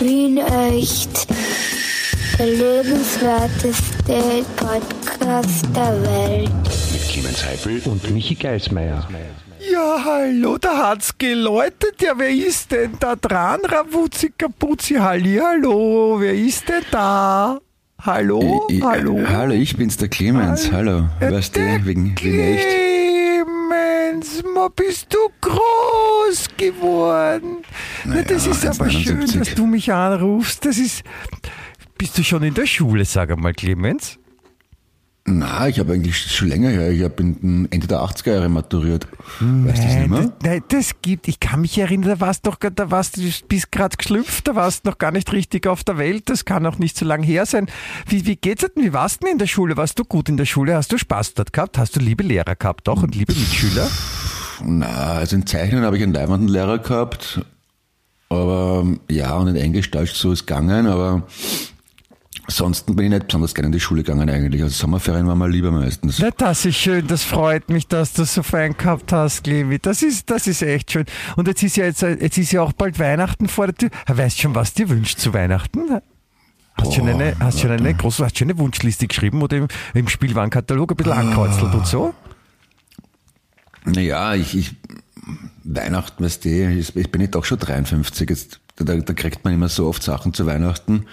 Wien echt. Der lebenswerteste Podcast der Welt. Mit Clemens Heifel und Michi Geismeier. Ja, hallo, da hat's geläutet. Ja, wer ist denn da dran? Ravuzzi Kapuzzi, hallo, wer ist denn da? Hallo, Ich- ich- hallo. Hallo, ich bin's, der Clemens. Hallo. Äh, Weißt der du, wegen, wegen echt. Clemens, ma bist du groß geworden. Na, Naja, das ist aber schön, 71. dass du mich anrufst. Das ist. Bist du schon in der Schule, sag einmal, Clemens? Na, ich habe eigentlich schon länger her. Ich habe Ende der 80er Jahre maturiert. Weißt du das nicht mehr? das, nein, das gibt, ich kann mich erinnern, da warst doch, da warst du bist gerade geschlüpft, da warst noch gar nicht richtig auf der Welt, das kann auch nicht so lang her sein. Wie, wie geht's denn, wie warst du denn in der Schule? Warst du gut in der Schule? Hast du Spaß dort gehabt? Hast du liebe Lehrer gehabt auch und liebe Mitschüler? Na, also in Zeichnen habe ich einen leibenden Lehrer gehabt. Aber ja, und in Englisch, Deutsch so ist gegangen, aber ansonsten bin ich nicht besonders gerne in die Schule gegangen eigentlich. Also Sommerferien waren mal lieber meistens. Na, das ist schön, das freut mich, dass du so fein gehabt hast, Clemi. Das ist, das ist echt schön. Und jetzt ist ja jetzt, jetzt ist ja auch bald Weihnachten vor der Tür. Weißt schon, was dir wünscht zu Weihnachten? Hast schon eine, hast schon eine große, hast schon eine Wunschliste geschrieben oder im, im Spielwarenkatalog ein bisschen angekreuzelt und so? Naja, ich, ich Weihnachten, weißt du, ich, ich bin jetzt auch schon 53. Jetzt, da, da kriegt man immer so oft Sachen zu Weihnachten.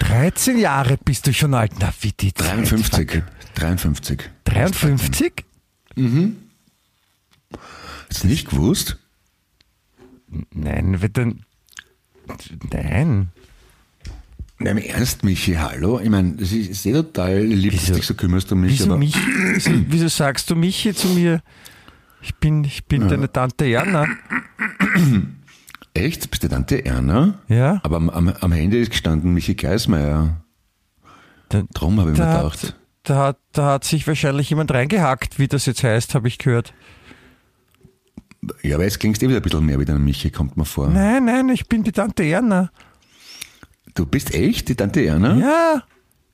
13 Jahre bist du schon alt. Na, wie die Zeit 53. vergeht. 53. 53? Hast du nicht gewusst? Nein, wird dann. Nein. Nein, im Ernst, Michi, hallo? Ich meine, das ist sehr total lieb, dass Wieso- du dich so kümmerst um mich, Wieso, aber mich, wieso, wieso sagst du Michi zu mir? Ich bin, ich bin deine Tante Jana. Echt? Bist du Tante Erna? Ja. Aber am, am, am Handy ist gestanden Michi Geismeier. Drum habe ich mir da, gedacht. hat, da, hat, da hat sich wahrscheinlich jemand reingehackt, wie das jetzt heißt, habe ich gehört. Ja, aber jetzt klingst du eh wieder ein bisschen mehr wie der Michi, kommt mir vor. Nein, nein, ich bin die Tante Erna. Du bist echt die Tante Erna? Ja,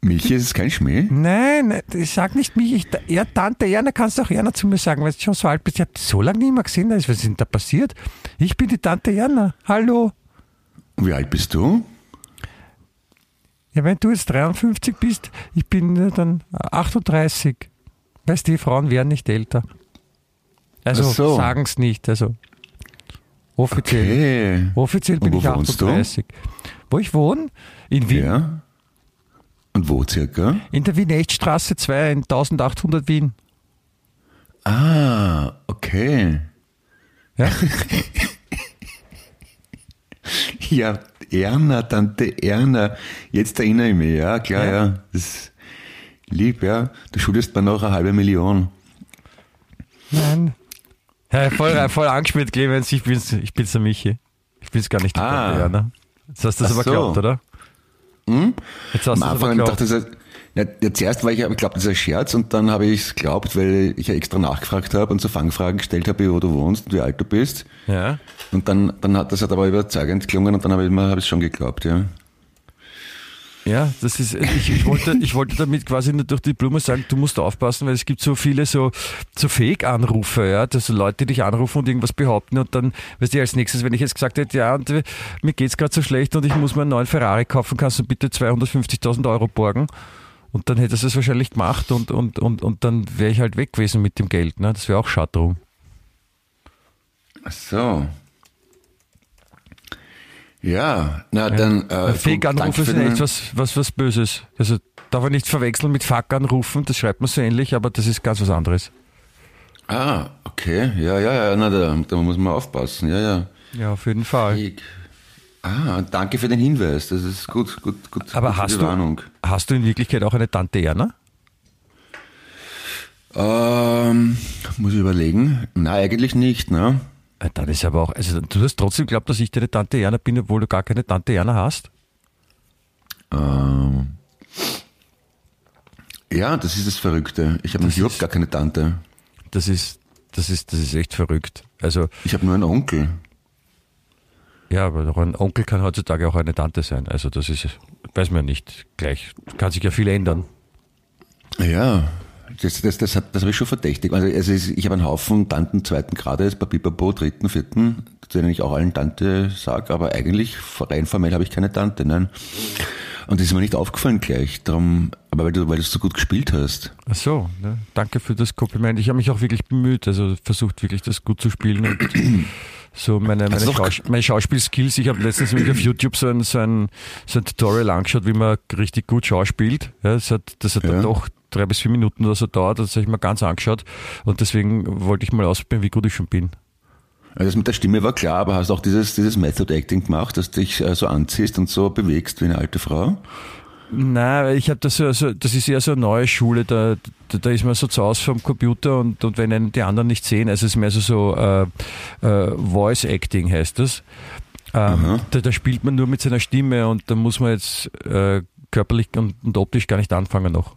Michi, ist es kein Schmäh? nein, ich sag nicht mich. Ich, ja, Tante Erna kannst du auch Erna zu mir sagen, weil du schon so alt bist. Ich habe so lange nicht mehr gesehen. Was ist denn da passiert? Ich bin die Tante Erna. Hallo. Wie alt bist du? Ja, wenn du jetzt 53 bist, ich bin dann 38. Weißt du, die Frauen werden nicht älter. Also so. sagen es nicht. Also offiziell. Okay. Offiziell bin ich wo wohnst du? 38. Wo ich wohne? In Wien. Ja. Und wo circa? In der Wien-Echtstraße 2 in 1800 Wien. Ah, okay. Ja? Ja, Erna, Tante Erna. Jetzt erinnere ich mich, ja, klar, Ja. ja. Das ist lieb, ja. Du schuldest mir noch eine halbe Million. Nein. Ja, voll, voll angeschmiert, Clemens. Ich bin's, ich bin's der Michi. Ich bin's gar nicht Ah. Tante Erna. Jetzt hast du das aber so. geglaubt, oder? Hm? Jetzt hast Am Anfang dachte ich, ja, ja, zuerst war ich, ich glaube, das ist ein Scherz und dann habe ich es geglaubt, weil ich ja extra nachgefragt habe und so Fangfragen gestellt habe, wo du wohnst und wie alt du bist. Ja. Und dann, dann hat das hat aber überzeugend gelungen und dann habe ich mir habe ich es schon geglaubt, ja. Ja, das ist, ich, ich, wollte, ich wollte damit quasi nur durch die Blume sagen, du musst aufpassen, weil es gibt so viele so, so Fake-Anrufe, ja, dass so Leute dich anrufen und irgendwas behaupten und dann, weißt du, als nächstes, wenn ich jetzt gesagt hätte, ja, und äh, mir geht's gerade so schlecht und ich muss mir einen neuen Ferrari kaufen, kannst du bitte 250.000 Euro borgen? Und dann hätte er es wahrscheinlich gemacht und, und, und, und dann wäre ich halt weg gewesen mit dem Geld, ne? Das wäre auch schade drum. Ach so. Ja, na dann. Äh, Fake-Anrufe sind den- echt was, was, was Böses. Also darf man nicht verwechseln mit Fuck-Anrufen, das schreibt man so ähnlich, aber das ist ganz was anderes. Ah, okay. Ja, ja, ja, na, da, da muss man aufpassen. Ja, ja. Ja, auf jeden Fall. Ich, ah, danke für den Hinweis. Das ist gut, gut, gut. Aber hast die du, Warnung. hast du in Wirklichkeit auch eine Tante Erna? Ähm, muss ich überlegen. Nein, eigentlich nicht, ne? Äh, Dann ist aber auch, also du hast trotzdem geglaubt, dass ich deine Tante Erna bin, obwohl du gar keine Tante Erna hast? Ähm, ja, das ist das Verrückte. Ich habe überhaupt gar keine Tante. Das ist, das ist, das ist echt verrückt. Also, Ich habe nur einen Onkel. ja, aber doch ein Onkel kann heutzutage auch eine Tante sein. Also das ist, weiß man nicht gleich. Kann sich ja viel ändern. Ja, Das, das, das, das habe ich schon verdächtig. Also, also ich habe einen Haufen Tanten zweiten Grades, bei Bipapo dritten, vierten, zu denen ich auch allen Tante sage, aber eigentlich rein formell habe ich keine Tante, nein. Und das ist mir nicht aufgefallen gleich, darum, aber weil du, weil du es so gut gespielt hast. Ach so, ne? danke für das Kompliment. Ich habe mich auch wirklich bemüht, also versucht wirklich das gut zu spielen und so meine, meine, Schaus meine Schauspielskills. Ich habe letztens auf YouTube so ein, so, ein, so ein Tutorial angeschaut, wie man richtig gut schauspielt. Ja, das hat, das hat Ja. dann doch drei bis vier Minuten oder so dauert, das habe ich mir ganz angeschaut und deswegen wollte ich mal ausprobieren, wie gut ich schon bin. Also das mit der Stimme war klar, aber hast auch dieses, dieses Method Acting gemacht, dass du dich äh, so anziehst und so bewegst wie eine alte Frau? Nein, ich habe das so, so, das ist eher so eine neue Schule, da, da, da ist man so zu Hause vom Computer und, und wenn einen die anderen nicht sehen, also es ist mehr so, so äh, äh, Voice Acting heißt das. Ähm, da, da spielt man nur mit seiner Stimme und da muss man jetzt äh, körperlich und, und optisch gar nicht anfangen noch.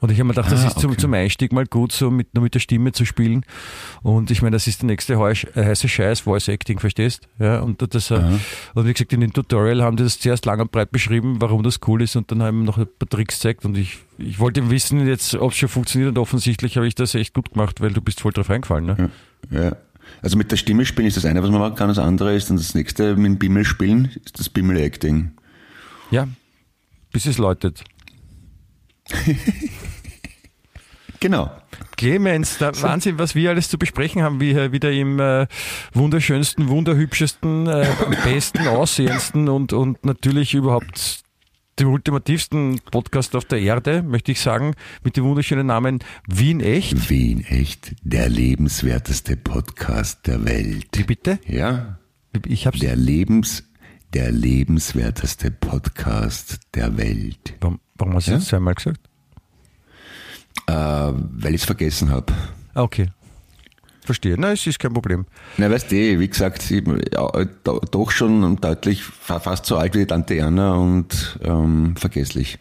Und ich habe mir gedacht, das Ah, ist zum, okay. zum Einstieg mal gut, so mit, nur mit der Stimme zu spielen. Und ich meine, das ist der nächste äh, heiße Scheiß, Voice Acting, verstehst? Ja, und das, äh, und wie gesagt, in dem Tutorial haben die das zuerst lang und breit beschrieben, warum das cool ist und dann haben wir noch ein paar Tricks gezeigt und ich, ich wollte wissen jetzt, ob es schon funktioniert und offensichtlich habe ich das echt gut gemacht, weil du bist voll drauf reingefallen. Ne? Ja. Also mit der Stimme spielen ist das eine, was man machen kann. Das andere ist dann das nächste mit dem Bimmel spielen, ist das Bimmel Acting. Ja, bis es läutet. Genau. Clemens, der Wahnsinn, was wir alles zu besprechen haben, wie hier wieder im äh, wunderschönsten, wunderhübschesten, äh, am besten aussehendsten und, und natürlich überhaupt dem ultimativsten Podcast auf der Erde, möchte ich sagen, mit dem wunderschönen Namen Wien Echt. Wien echt der lebenswerteste Podcast der Welt. Wie bitte? Ja, Ich hab's. der Lebens, der lebenswerteste Podcast der Welt. Warum, warum hast du Ja? das zweimal gesagt? Äh, weil ich es vergessen habe. Ah, okay. Verstehe. Na, es ist kein Problem. Na, weißt du, wie gesagt, ich, ja, do- doch schon deutlich fa- fast so alt wie die Tante Erna und ähm, vergesslich.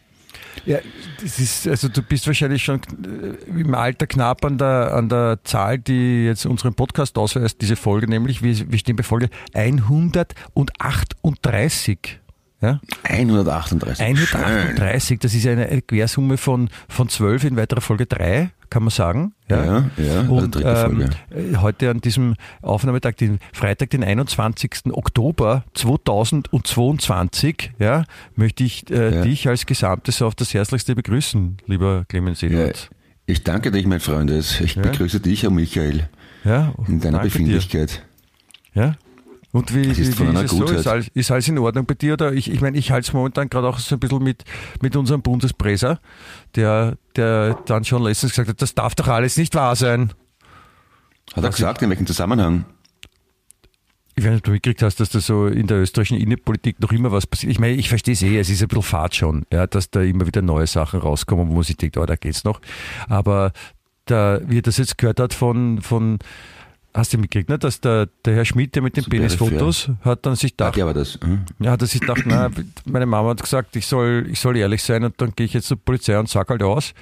Ja, das ist, also du bist wahrscheinlich schon äh, im Alter knapp an der, an der Zahl, die jetzt unseren Podcast ausweist, diese Folge, nämlich, wir, wir stehen bei Folge 138. Ja? 138. Schön. 138, das ist eine eine Quersumme von, von 12 in weiterer Folge 3, kann man sagen. Ja, ja, also Und dritte Folge. ähm, äh, heute an diesem Aufnahmetag, den Freitag, den 21. Oktober 2022, ja, möchte ich äh, Ja. dich als Gesamtes auf das Herzlichste begrüßen, lieber Clemens Ja, Eduard. ich danke dich, mein Freund. Ich Ja. begrüße dich, Herr Michael, Ja, in deiner Befindlichkeit. Dir. Ja. Und wie, Das ist wie, wie ist es so? Ist alles, ist alles in Ordnung bei dir? Oder ich, ich meine, ich halte es momentan gerade auch so ein bisschen mit, mit unserem Bundespräser, der, der dann schon letztens gesagt hat, das darf doch alles nicht wahr sein. Hat er gesagt, in welchem Zusammenhang? Ich weiß nicht, ob du mitgekriegt hast, dass da so in der österreichischen Innenpolitik noch immer was passiert. Ich meine, ich verstehe es eh, es ist ein bisschen fad schon, ja, dass da immer wieder neue Sachen rauskommen, wo man sich denkt, oh, da geht's noch. Aber da, wie er das jetzt gehört hat von, von hast du mitgekriegt, ne, dass der, der Herr Schmidt, der mit den So. Penisfotos, hat dann sich Ah, gedacht, der war das. Hm? ja, hat er sich gedacht, na, meine Mama hat gesagt, ich soll, ich soll ehrlich sein und dann gehe ich jetzt zur Polizei und sag halt aus.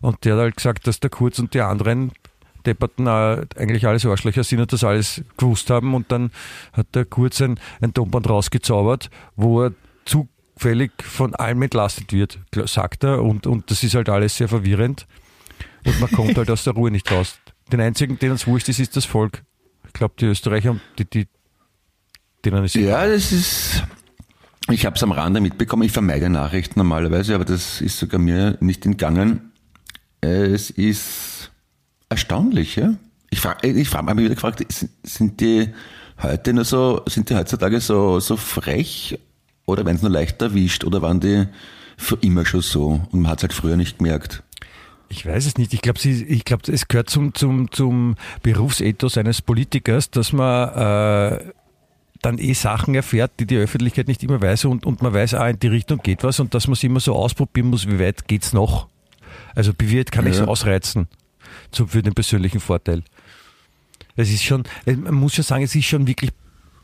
Und der hat halt gesagt, dass der Kurz und die anderen Depperten äh, eigentlich alles Arschlöcher sind und das alles gewusst haben. Und dann hat der Kurz ein, ein Tonband rausgezaubert, wo er zufällig von allem entlastet wird, sagt er. Und, und das ist halt alles sehr verwirrend. Und man kommt halt aus der Ruhe nicht raus. Den einzigen, denen es wurscht ist, ist das Volk. Ich glaube, die Österreicher, die, die, denen ist Ja, das ist. Ich habe es am Rande mitbekommen. Ich vermeide Nachrichten normalerweise, aber das ist sogar mir nicht entgangen. Es ist erstaunlich, ja. Ich frage, ich frage mich wieder gefragt, sind- die heute nur so, sind die heutzutage so, so frech oder werden sie nur leicht erwischt oder waren die für immer schon so und man hat es halt früher nicht gemerkt? Ich weiß es nicht. Ich glaube, ich glaube, es gehört zum, zum, zum Berufsethos eines Politikers, dass man äh, dann eh Sachen erfährt, die die Öffentlichkeit nicht immer weiß und, und man weiß, ah, in die Richtung geht was und dass man es immer so ausprobieren muss, wie weit geht's noch. Also wie weit kann ich es Ja. ausreizen zum, für den persönlichen Vorteil. Es ist schon, man muss schon sagen, es ist schon wirklich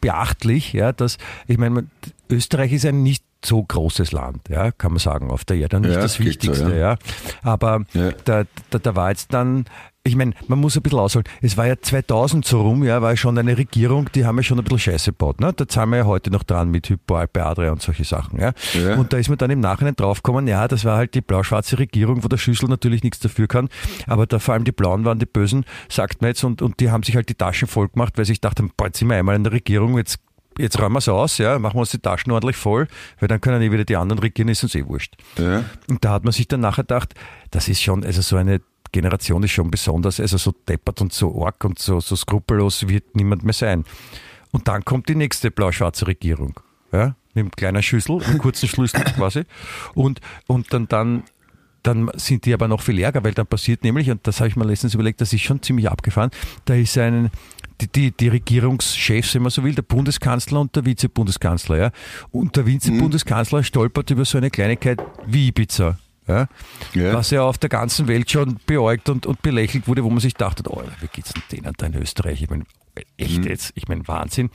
beachtlich, ja, dass, ich meine, Österreich ist ein nicht so großes Land, ja, kann man sagen, auf der Erde, nicht Ja, das geht so, Wichtigste, ja. ja. Aber Ja. da, da, da war jetzt dann ich meine, man muss ein bisschen ausholen. Es war ja 2000 so rum, ja, war schon eine Regierung, die haben ja schon ein bisschen Scheiße gebaut. Ne? Da zahlen wir ja heute noch dran mit Hypo, Alpe Adria und solche Sachen. Ja? Ja. Und da ist man dann im Nachhinein draufgekommen, ja, das war halt die blau-schwarze Regierung, wo der Schüssel natürlich nichts dafür kann. Aber da vor allem die Blauen waren die Bösen, sagt man jetzt, und, und die haben sich halt die Taschen voll gemacht, weil sie sich dachten, boah, jetzt sind wir einmal in der Regierung, jetzt Jetzt räumen wir es aus, ja, machen wir uns die Taschen ordentlich voll, weil dann können eh wieder die anderen regieren, ist uns eh wurscht. Ja. Und da hat man sich dann nachher gedacht, das ist schon, also so eine Generation ist schon besonders, also so deppert und so arg und so, so skrupellos wird niemand mehr sein. Und dann kommt die nächste blau-schwarze Regierung, ja, mit einem kleinen Schüssel, einem kurzen Schlüssel quasi. Und, und dann, dann, dann sind die aber noch viel ärger, weil dann passiert nämlich, und das habe ich mir letztens überlegt, das ist schon ziemlich abgefahren, da ist ein, die, die, die Regierungschefs, wenn man so will, der Bundeskanzler und der Vizebundeskanzler, ja. Und der Vizebundeskanzler stolpert über so eine Kleinigkeit wie Ibiza. Ja, Ja. Was ja auf der ganzen Welt schon beäugt und, und belächelt wurde, wo man sich dachte, oh, wie geht's denn denen da in Österreich? Ich meine, echt jetzt, ich meine, Wahnsinn.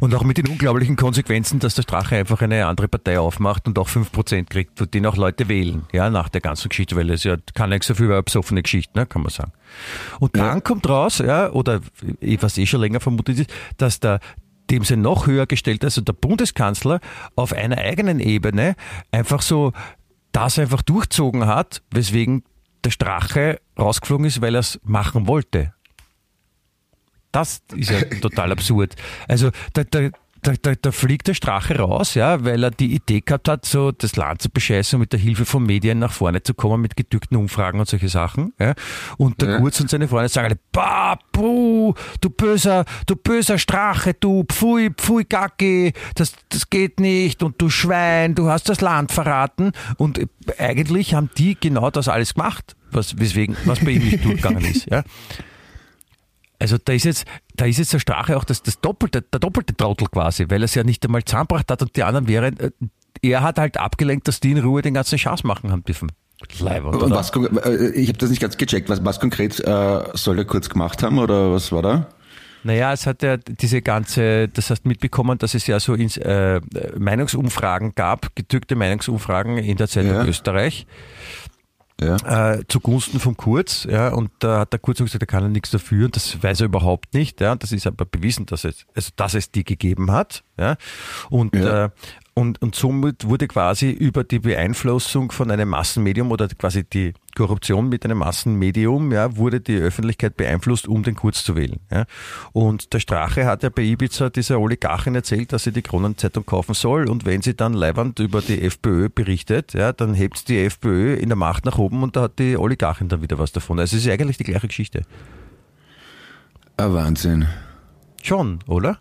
Und auch mit den unglaublichen Konsequenzen, dass der Strache einfach eine andere Partei aufmacht und auch 5% kriegt, den auch Leute wählen, ja, nach der ganzen Geschichte, weil es ja kann nichts dafür über besoffene Geschichte, ne, kann man sagen. Und dann kommt raus, ja, oder was eh schon länger vermutet ist, dass der dem sie noch höher gestellt, also der Bundeskanzler auf einer eigenen Ebene einfach so das einfach durchzogen hat, weswegen der Strache rausgeflogen ist, weil er es machen wollte. Das ist ja total absurd. Also da, da, da, da, da fliegt der Strache raus, ja, weil er die Idee gehabt hat, so das Land zu bescheißen und mit der Hilfe von Medien nach vorne zu kommen mit gedückten Umfragen und solche Sachen. Ja. Und der Ja. Kurz und seine Freunde sagen alle, bah, puh, du böser, du böser Strache, du pfui, pfui Gacki, das, das geht nicht und du Schwein, du hast das Land verraten. Und eigentlich haben die genau das alles gemacht, was, weswegen, was bei ihm nicht durchgegangen ist. Ja. Also da ist jetzt, da ist jetzt der Strache auch das, das doppelte, der doppelte Trottel quasi, weil er es ja nicht einmal zusammengebracht hat und die anderen wären, äh, er hat halt abgelenkt, dass die in Ruhe den ganzen Schaß machen haben dürfen. Leibwand, Und was, äh, ich habe das nicht ganz gecheckt. Was, was konkret äh, soll der kurz gemacht haben oder was war da? Naja, es hat ja diese ganze, das hast mitbekommen, dass es ja so ins, äh, Meinungsumfragen gab, gedrückte Meinungsumfragen in der Zeitung Ja. Österreich. Ja. äh, zugunsten vom Kurz, ja, und da hat der Kurz gesagt, er kann ja nichts dafür, und das weiß er überhaupt nicht, ja, und das ist aber bewiesen, dass es, also, dass es die gegeben hat, ja, und, Ja. Äh, und, und somit wurde quasi über die Beeinflussung von einem Massenmedium oder quasi die Korruption mit einem Massenmedium, ja, wurde die Öffentlichkeit beeinflusst, um den Kurz zu wählen, ja. Und der Strache hat ja bei Ibiza dieser Oligarchin erzählt, dass sie die Kronenzeitung kaufen soll, und wenn sie dann leiwand über die FPÖ berichtet, ja, dann hebt die FPÖ in der Macht nach oben und da hat die Oligarchin dann wieder was davon. Also es ist eigentlich die gleiche Geschichte. Ah, Wahnsinn. Schon, oder?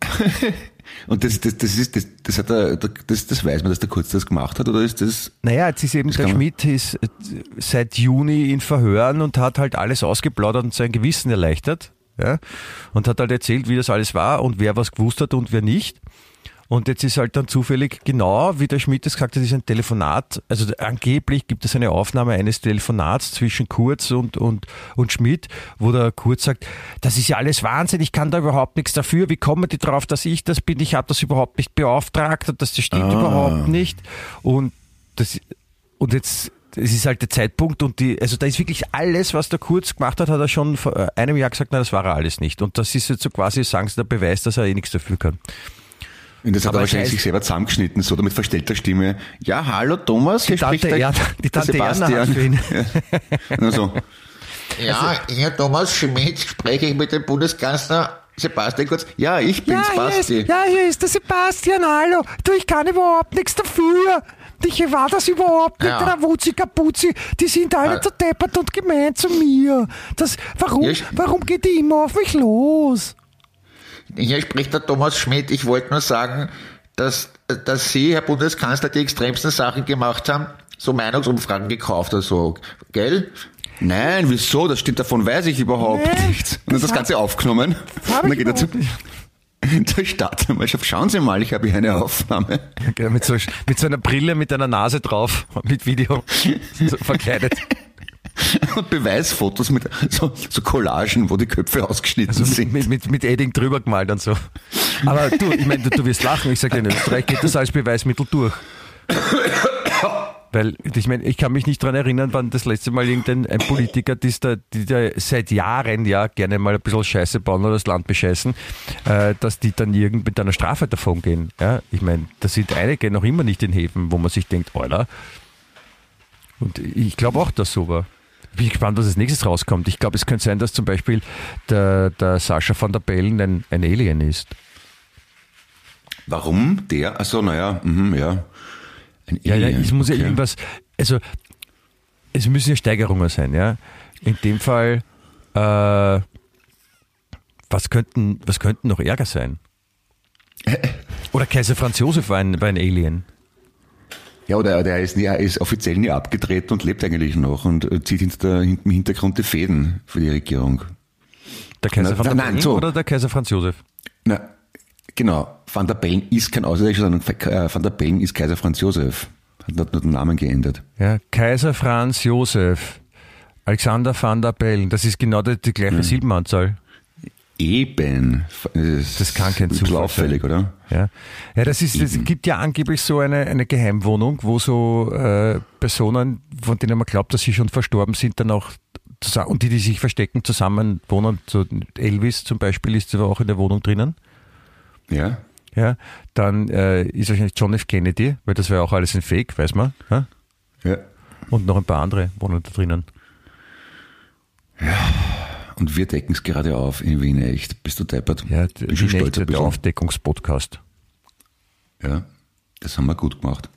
Und das, das, das ist, das, das hat er, das, das weiß man, dass der Kurz das gemacht hat, oder ist das? Naja, jetzt ist eben der Schmidt ist äh, seit Juni in Verhören und hat halt alles ausgeplaudert und sein Gewissen erleichtert. Ja? Und hat halt erzählt, wie das alles war und wer was gewusst hat und wer nicht. Und jetzt ist halt dann zufällig genau, wie der Schmidt es gesagt hat, ist ein Telefonat. Also angeblich gibt es eine Aufnahme eines Telefonats zwischen Kurz und, und, und Schmidt, wo der Kurz sagt, das ist ja alles Wahnsinn, ich kann da überhaupt nichts dafür. Wie kommen die drauf, dass ich das bin? Ich habe das überhaupt nicht beauftragt und das stimmt überhaupt nicht. Und das, und jetzt, es ist halt der Zeitpunkt und die, also da ist wirklich alles, was der Kurz gemacht hat, hat er schon vor äh, einem Jahr gesagt, nein, das war er alles nicht. Und das ist jetzt so quasi, sagen sie, der Beweis, dass er eh nichts dafür kann. Und das hat Aber er es wahrscheinlich sich selber zusammengeschnitten, so damit verstellter Stimme. Ja, hallo Thomas, hier Tante spricht der, Erna- die der Tante Erna hat Ja. Nur so. Ja, Herr Thomas Schmidt, spreche ich mit dem Bundeskanzler Sebastian Kurz. Ja, ich bin's, Basti. ja, hier ist der Sebastian, hallo. Du, ich kann überhaupt nichts dafür. Ich war das überhaupt nicht, Ja. der Rawuzi Kapuzi. Die sind alle Ja. zu deppert und gemein zu mir. Das, warum, Ja, ich- warum geht die immer auf mich los? Hier spricht der Thomas Schmidt. Ich wollte nur sagen, dass, dass Sie, Herr Bundeskanzler, die extremsten Sachen gemacht haben, so Meinungsumfragen gekauft oder so, gell? Nein, wieso? Das stimmt, davon weiß ich überhaupt Nee, nichts. Und dann das das Ganze aufgenommen. hab Und dann geht er zu der Staatsanwaltschaft. Schauen Sie mal, ich habe hier eine Aufnahme. Genau, mit, so, mit so einer Brille mit einer Nase drauf, mit Video, so verkleidet. Und Beweisfotos mit so, so Collagen, wo die Köpfe ausgeschnitten Also sind. mit, mit, mit Edding drüber gemalt und so. Aber du, ich meine, du, du wirst lachen. Ich sage, in Österreich geht das als Beweismittel durch. Weil ich meine, ich kann mich nicht daran erinnern, wann das letzte Mal irgendein ein Politiker, die da, die da seit Jahren ja gerne mal ein bisschen Scheiße bauen oder das Land bescheißen, äh, dass die dann irgend mit einer Strafe davon gehen. Ja? Ich meine, da sind einige noch immer nicht in Häfen, wo man sich denkt, Alter. Und ich glaube auch, dass so war. Bin gespannt, was als nächstes rauskommt. Ich glaube, es könnte sein, dass zum Beispiel der, der Sascha van der Bellen ein, ein Alien ist. Warum? Der? Achso, naja, mhm, ja. Ein Ja, ja, Alien, es muss ja okay. irgendwas, also es müssen ja Steigerungen sein, ja. In dem Fall, äh, was könnten, was könnten noch ärger sein? Oder Kaiser Franz Josef war ein, war ein Alien. Ja, oder der ist, nie, er ist offiziell nie abgetreten und lebt eigentlich noch und äh, zieht hinter, im Hintergrund die Fäden für die Regierung. Der Kaiser Na, van der nein, Bellen so. oder der Kaiser Franz Josef? Na, genau. Van der Bellen ist kein Ausländischer, sondern äh, Van der Bellen ist Kaiser Franz Josef. Hat nur den Namen geändert. Ja, Kaiser Franz Josef. Alexander van der Bellen, das ist genau die, die gleiche Silbenanzahl. Eben. Das kann kein Zufall auffällig, oder? Ja, ja das ist, es gibt ja angeblich so eine, eine Geheimwohnung, wo so äh, Personen, von denen man glaubt, dass sie schon verstorben sind, dann auch zusammen, und die, die sich verstecken, zusammen wohnen. So Elvis zum Beispiel ist aber auch in der Wohnung drinnen. Ja. Ja, dann äh, ist wahrscheinlich John F. Kennedy, weil das wäre auch alles ein Fake, weiß man. Ja? Ja. Und noch ein paar andere wohnen da drinnen. Und wir decken es gerade auf in Wien echt. Bist du deppert? Ja, Bin schon die stolz ein der. Aufdeckungspodcast. Ja. Das haben wir gut gemacht.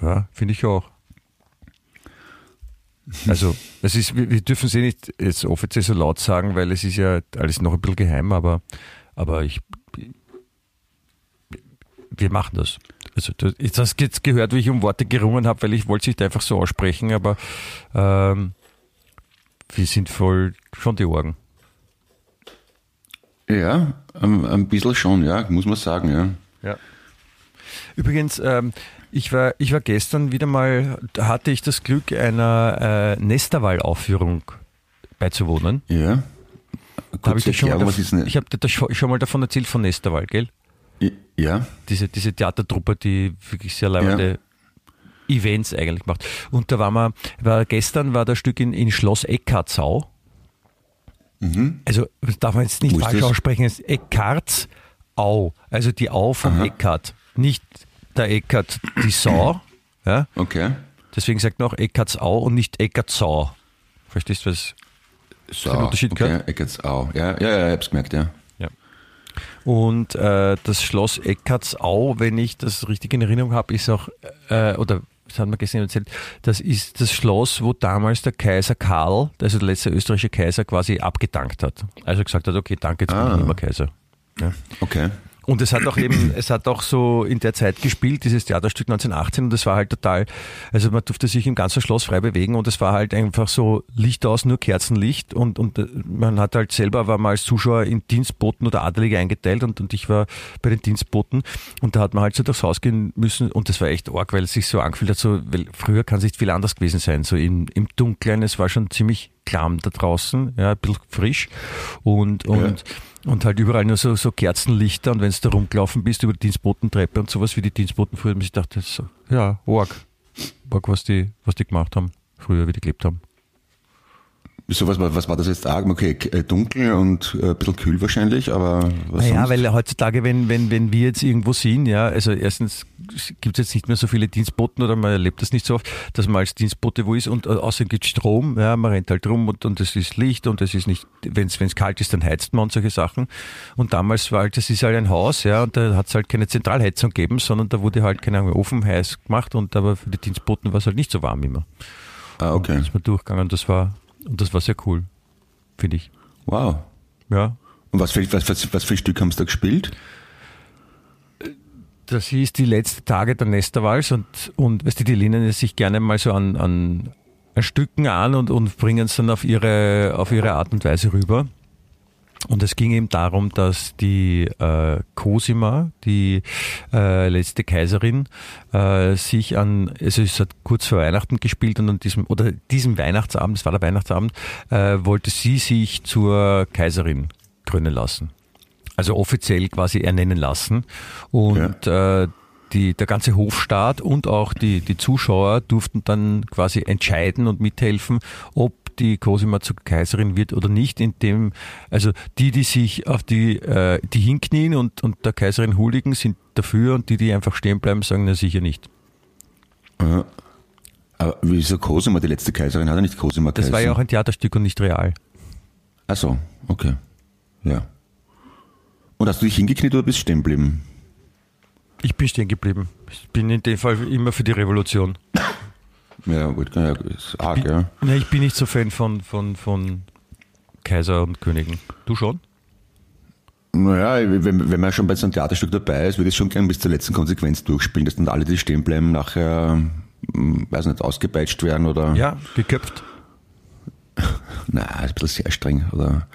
Ja, finde ich auch. Also, es ist, wir, wir dürfen es eh nicht jetzt offiziell so laut sagen, weil es ist ja alles noch ein bisschen geheim, aber, aber ich, wir machen das. Also, das jetzt hast du jetzt gehört, wie ich um Worte gerungen habe, weil ich wollte es nicht einfach so aussprechen, aber ähm, wir sind voll schon die Orgen. Ja, ein, ein bisschen schon, ja, muss man sagen, ja. Ja. Übrigens, ähm, ich, war, ich war gestern wieder mal, da hatte ich das Glück, einer äh, Nesterwall-Aufführung beizuwohnen. Ja. Da habe ich, Kurze dir schon mal Erklärung, was dav- ist eine, ich hab dir das schon mal davon erzählt von Nesterwall, gell? ja, Diese, diese Theatertruppe, die wirklich sehr leibende Events eigentlich macht. Und da war man, war, gestern war das Stück in, in Schloss Eckartsau. Also das darf man jetzt nicht Mhm. Falsch das? aussprechen, es ist Eckartsau, also die Au vom Aha. Eckart. Nicht der Eckart, die Sau. Ja? okay. Deswegen sagt man auch Eckartsau und nicht Eckartsau. Verstehst du was? So, den Unterschied okay, gehört? Eckartsau. Ja, ja, ja, ich hab's gemerkt, ja. Ja. Und äh, das Schloss Eckartsau, wenn ich das richtig in Erinnerung habe, ist auch, äh, oder das hat man gestern erzählt, das ist das Schloss, wo damals der Kaiser Karl, also der letzte österreichische Kaiser, quasi abgedankt hat. Also gesagt hat, okay, danke, jetzt bin Ah. ich nicht mehr Kaiser. Ja. Okay. Und es hat auch eben, es hat auch so in der Zeit gespielt, dieses Theaterstück 1918 und es war halt total, also man durfte sich im ganzen Schloss frei bewegen und es war halt einfach so Licht aus, nur Kerzenlicht und, und äh, man hat halt selber, war mal als Zuschauer in Dienstboten oder Adelige eingeteilt und, und ich war bei den Dienstboten und da hat man halt so durchs Haus gehen müssen und das war echt arg, weil es sich so angefühlt hat, so, weil früher kann es nicht viel anders gewesen sein, so im, im Dunkeln, es war schon ziemlich klamm da draußen, ja, ein bisschen frisch und, und, und halt überall nur so, so Kerzenlichter und wenn du da rumgelaufen bist über die Dienstbotentreppe und sowas wie die Dienstboten früher, ich dachte, so, ja, arg, arg, was die, was die gemacht haben, früher, wie die gelebt haben. So, was, war- was war das jetzt arg? Okay, äh, dunkel und äh, ein bisschen kühl wahrscheinlich, aber was Naja, sonst? weil heutzutage, wenn, wenn, wenn wir jetzt irgendwo sind, ja, also erstens gibt es jetzt nicht mehr so viele Dienstboten oder man erlebt das nicht so oft, dass man als Dienstbote wo ist und äh, außerdem gibt Strom, ja, man rennt halt rum und, und es ist Licht und es ist nicht, wenn es kalt ist, dann heizt man und solche Sachen. Und damals war halt, das ist halt ein Haus, ja, und da hat es halt keine Zentralheizung gegeben, sondern da wurde halt, keine Ahnung, Ofen heiß gemacht und aber für die Dienstboten war es halt nicht so warm immer. Ah, okay. Da ist man durchgegangen, das war, und das war sehr cool, finde ich. Wow. Ja, Und was für, was, was, was für ein Stück haben sie da gespielt? Das hieß die letzten Tage der Nesterwals und, und weißt du, die lehnen es sich gerne mal so an, an, Stücken an und, und bringen es dann auf ihre, auf ihre Art und Weise rüber. Und es ging eben darum, dass die äh, Cosima, die äh, letzte Kaiserin, äh, sich an, also es hat kurz vor Weihnachten gespielt und an diesem, oder diesem Weihnachtsabend, es war der Weihnachtsabend, äh, wollte sie sich zur Kaiserin krönen lassen. Also offiziell quasi ernennen lassen. Und äh, die, der ganze Hofstaat und auch die, die Zuschauer durften dann quasi entscheiden und mithelfen, ob die Cosima zur Kaiserin wird oder nicht, indem, also die, die sich auf die, äh, die hinknien und, und der Kaiserin huldigen, sind dafür und die, die einfach stehen bleiben, sagen, na sicher nicht. Ja. Aber wieso Cosima, die letzte Kaiserin, hat er nicht Cosima Das war ja auch ein Theaterstück und nicht real. Ach so, okay. Ja. Und hast du dich hingekniet oder bist stehen geblieben? Ich bin stehen geblieben. Ich bin in dem Fall immer für die Revolution. Ja, gut, ja, ist arg, ja. Ja, ich bin nicht so Fan von, von, von Kaiser und Königen. Du schon? Naja, wenn, wenn man schon bei so einem Theaterstück dabei ist, würde ich schon gerne bis zur letzten Konsequenz durchspielen, dass dann alle, die stehen bleiben, nachher, hm, weiß nicht, ausgepeitscht werden oder. Ja, geköpft. Na, ist ein bisschen sehr streng. Oder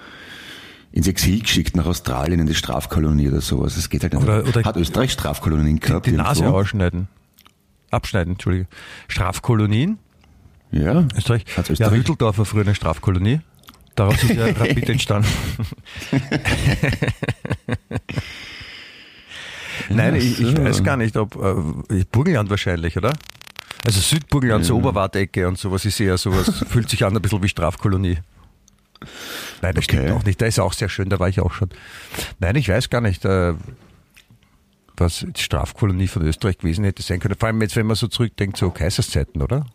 ins Exil geschickt nach Australien in die Strafkolonie oder sowas. Das geht halt nicht. Oder- oder- Hat Österreich Strafkolonien gehabt? Die Nase irgendwo? ausschneiden. Abschneiden, Entschuldige. Strafkolonien, Ja. Österreich. Hat's Ja, Österreich? Hütteldorf war früher eine Strafkolonie. Daraus ist ja Rapid entstanden. Nein, ich, ich so. weiß gar nicht, ob äh, Burgenland wahrscheinlich, oder? Also Südburgenland, so Oberwartecke und sowas ist eher sowas, fühlt sich an ein bisschen wie Strafkolonie. Nein, das stimmt Okay. auch nicht. Da ist auch sehr schön, da war ich auch schon. Nein, ich weiß gar nicht, äh, was die Strafkolonie von Österreich gewesen hätte sein können. Vor allem jetzt, wenn man so zurückdenkt, so Kaiserszeiten, oder?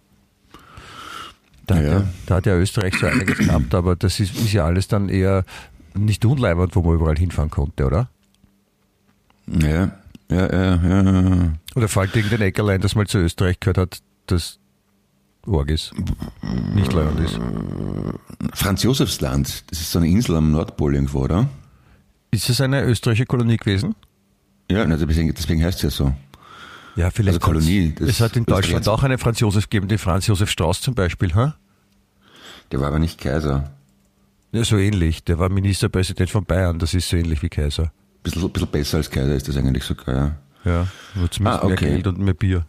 Da, hat Ja. ja, da hat ja Österreich so einiges gehabt, aber das ist, ist ja alles dann eher nicht unleibend, wo man überall hinfahren konnte, oder? Ja, ja, ja, ja. ja. Oder fällt irgendein Eckerlein, das mal zu Österreich gehört hat, das Org ist, nicht leibend ist. Franz Josefsland, das ist so eine Insel am Nordpol irgendwo, oder? Ist es eine österreichische Kolonie gewesen? Ja, na, deswegen, deswegen heißt es ja so. Ja, vielleicht. Also Kolonie, das- Es hat in Deutschland auch einen Franz Josef gegeben, den Franz Josef Strauß zum Beispiel, ha? Der war aber nicht Kaiser. Ja, so ähnlich. Der war Ministerpräsident von Bayern, das ist so ähnlich wie Kaiser. Bisschen, bisschen besser als Kaiser ist das eigentlich sogar, ja. Ja, nur zumindest Ah, mehr okay. Geld und mehr Bier.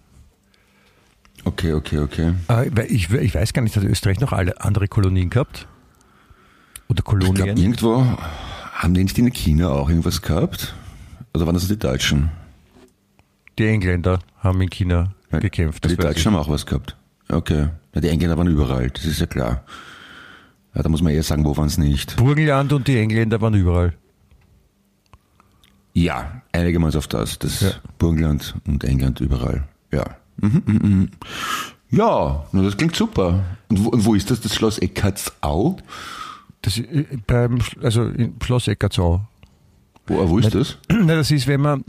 Okay, okay, okay. Ah, ich, ich weiß gar nicht, hat Österreich noch alle andere Kolonien gehabt? Oder Ich glaube, Kolonien? irgendwo haben die nicht in China auch irgendwas gehabt? Oder waren das die Deutschen? Die Engländer haben in China Ja, gekämpft. Die Deutschen haben auch was gehabt. Okay. Ja, die Engländer waren überall, das ist ja klar. Ja, da muss man eher sagen, wo waren es nicht. ich. Burgenland und die Engländer waren überall. Ja, einigen wir uns auf das. Das Ja. Burgenland und England überall. Ja. Mhm, mhm, mhm. Ja, das klingt super. Und wo, wo ist das? Das Schloss Eckartsau? Das, äh, beim, also in Schloss Eckartsau. Wo, wo ist das? Na, das ist, wenn man,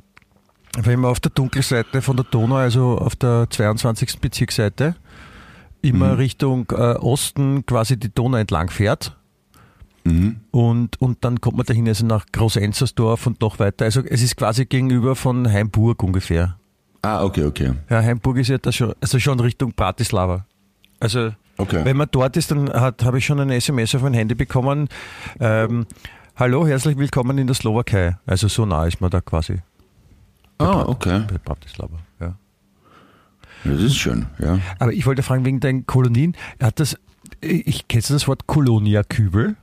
wenn man auf der Dunkelseite von der Donau, also auf der 22. Bezirksseite, immer Richtung äh, Osten quasi die Donau entlang fährt. Mhm. Und, und dann kommt man dahin, also nach Groß-Enzersdorf und noch weiter. Also es ist quasi gegenüber von Heimburg ungefähr. Ah, okay, okay. Ja, Heimburg ist ja da schon, also schon Richtung Bratislava. Also Okay. wenn man dort ist, dann habe ich schon eine SMS auf mein Handy bekommen. Ähm, Hallo, herzlich willkommen in der Slowakei. Also so nah ist man da quasi Ah, okay. bei Bratislava. Ja. Das ist schön, ja. Aber ich wollte fragen, wegen deinen Kolonien, hat das, ich kennst du das Wort Kolonia-Kübel?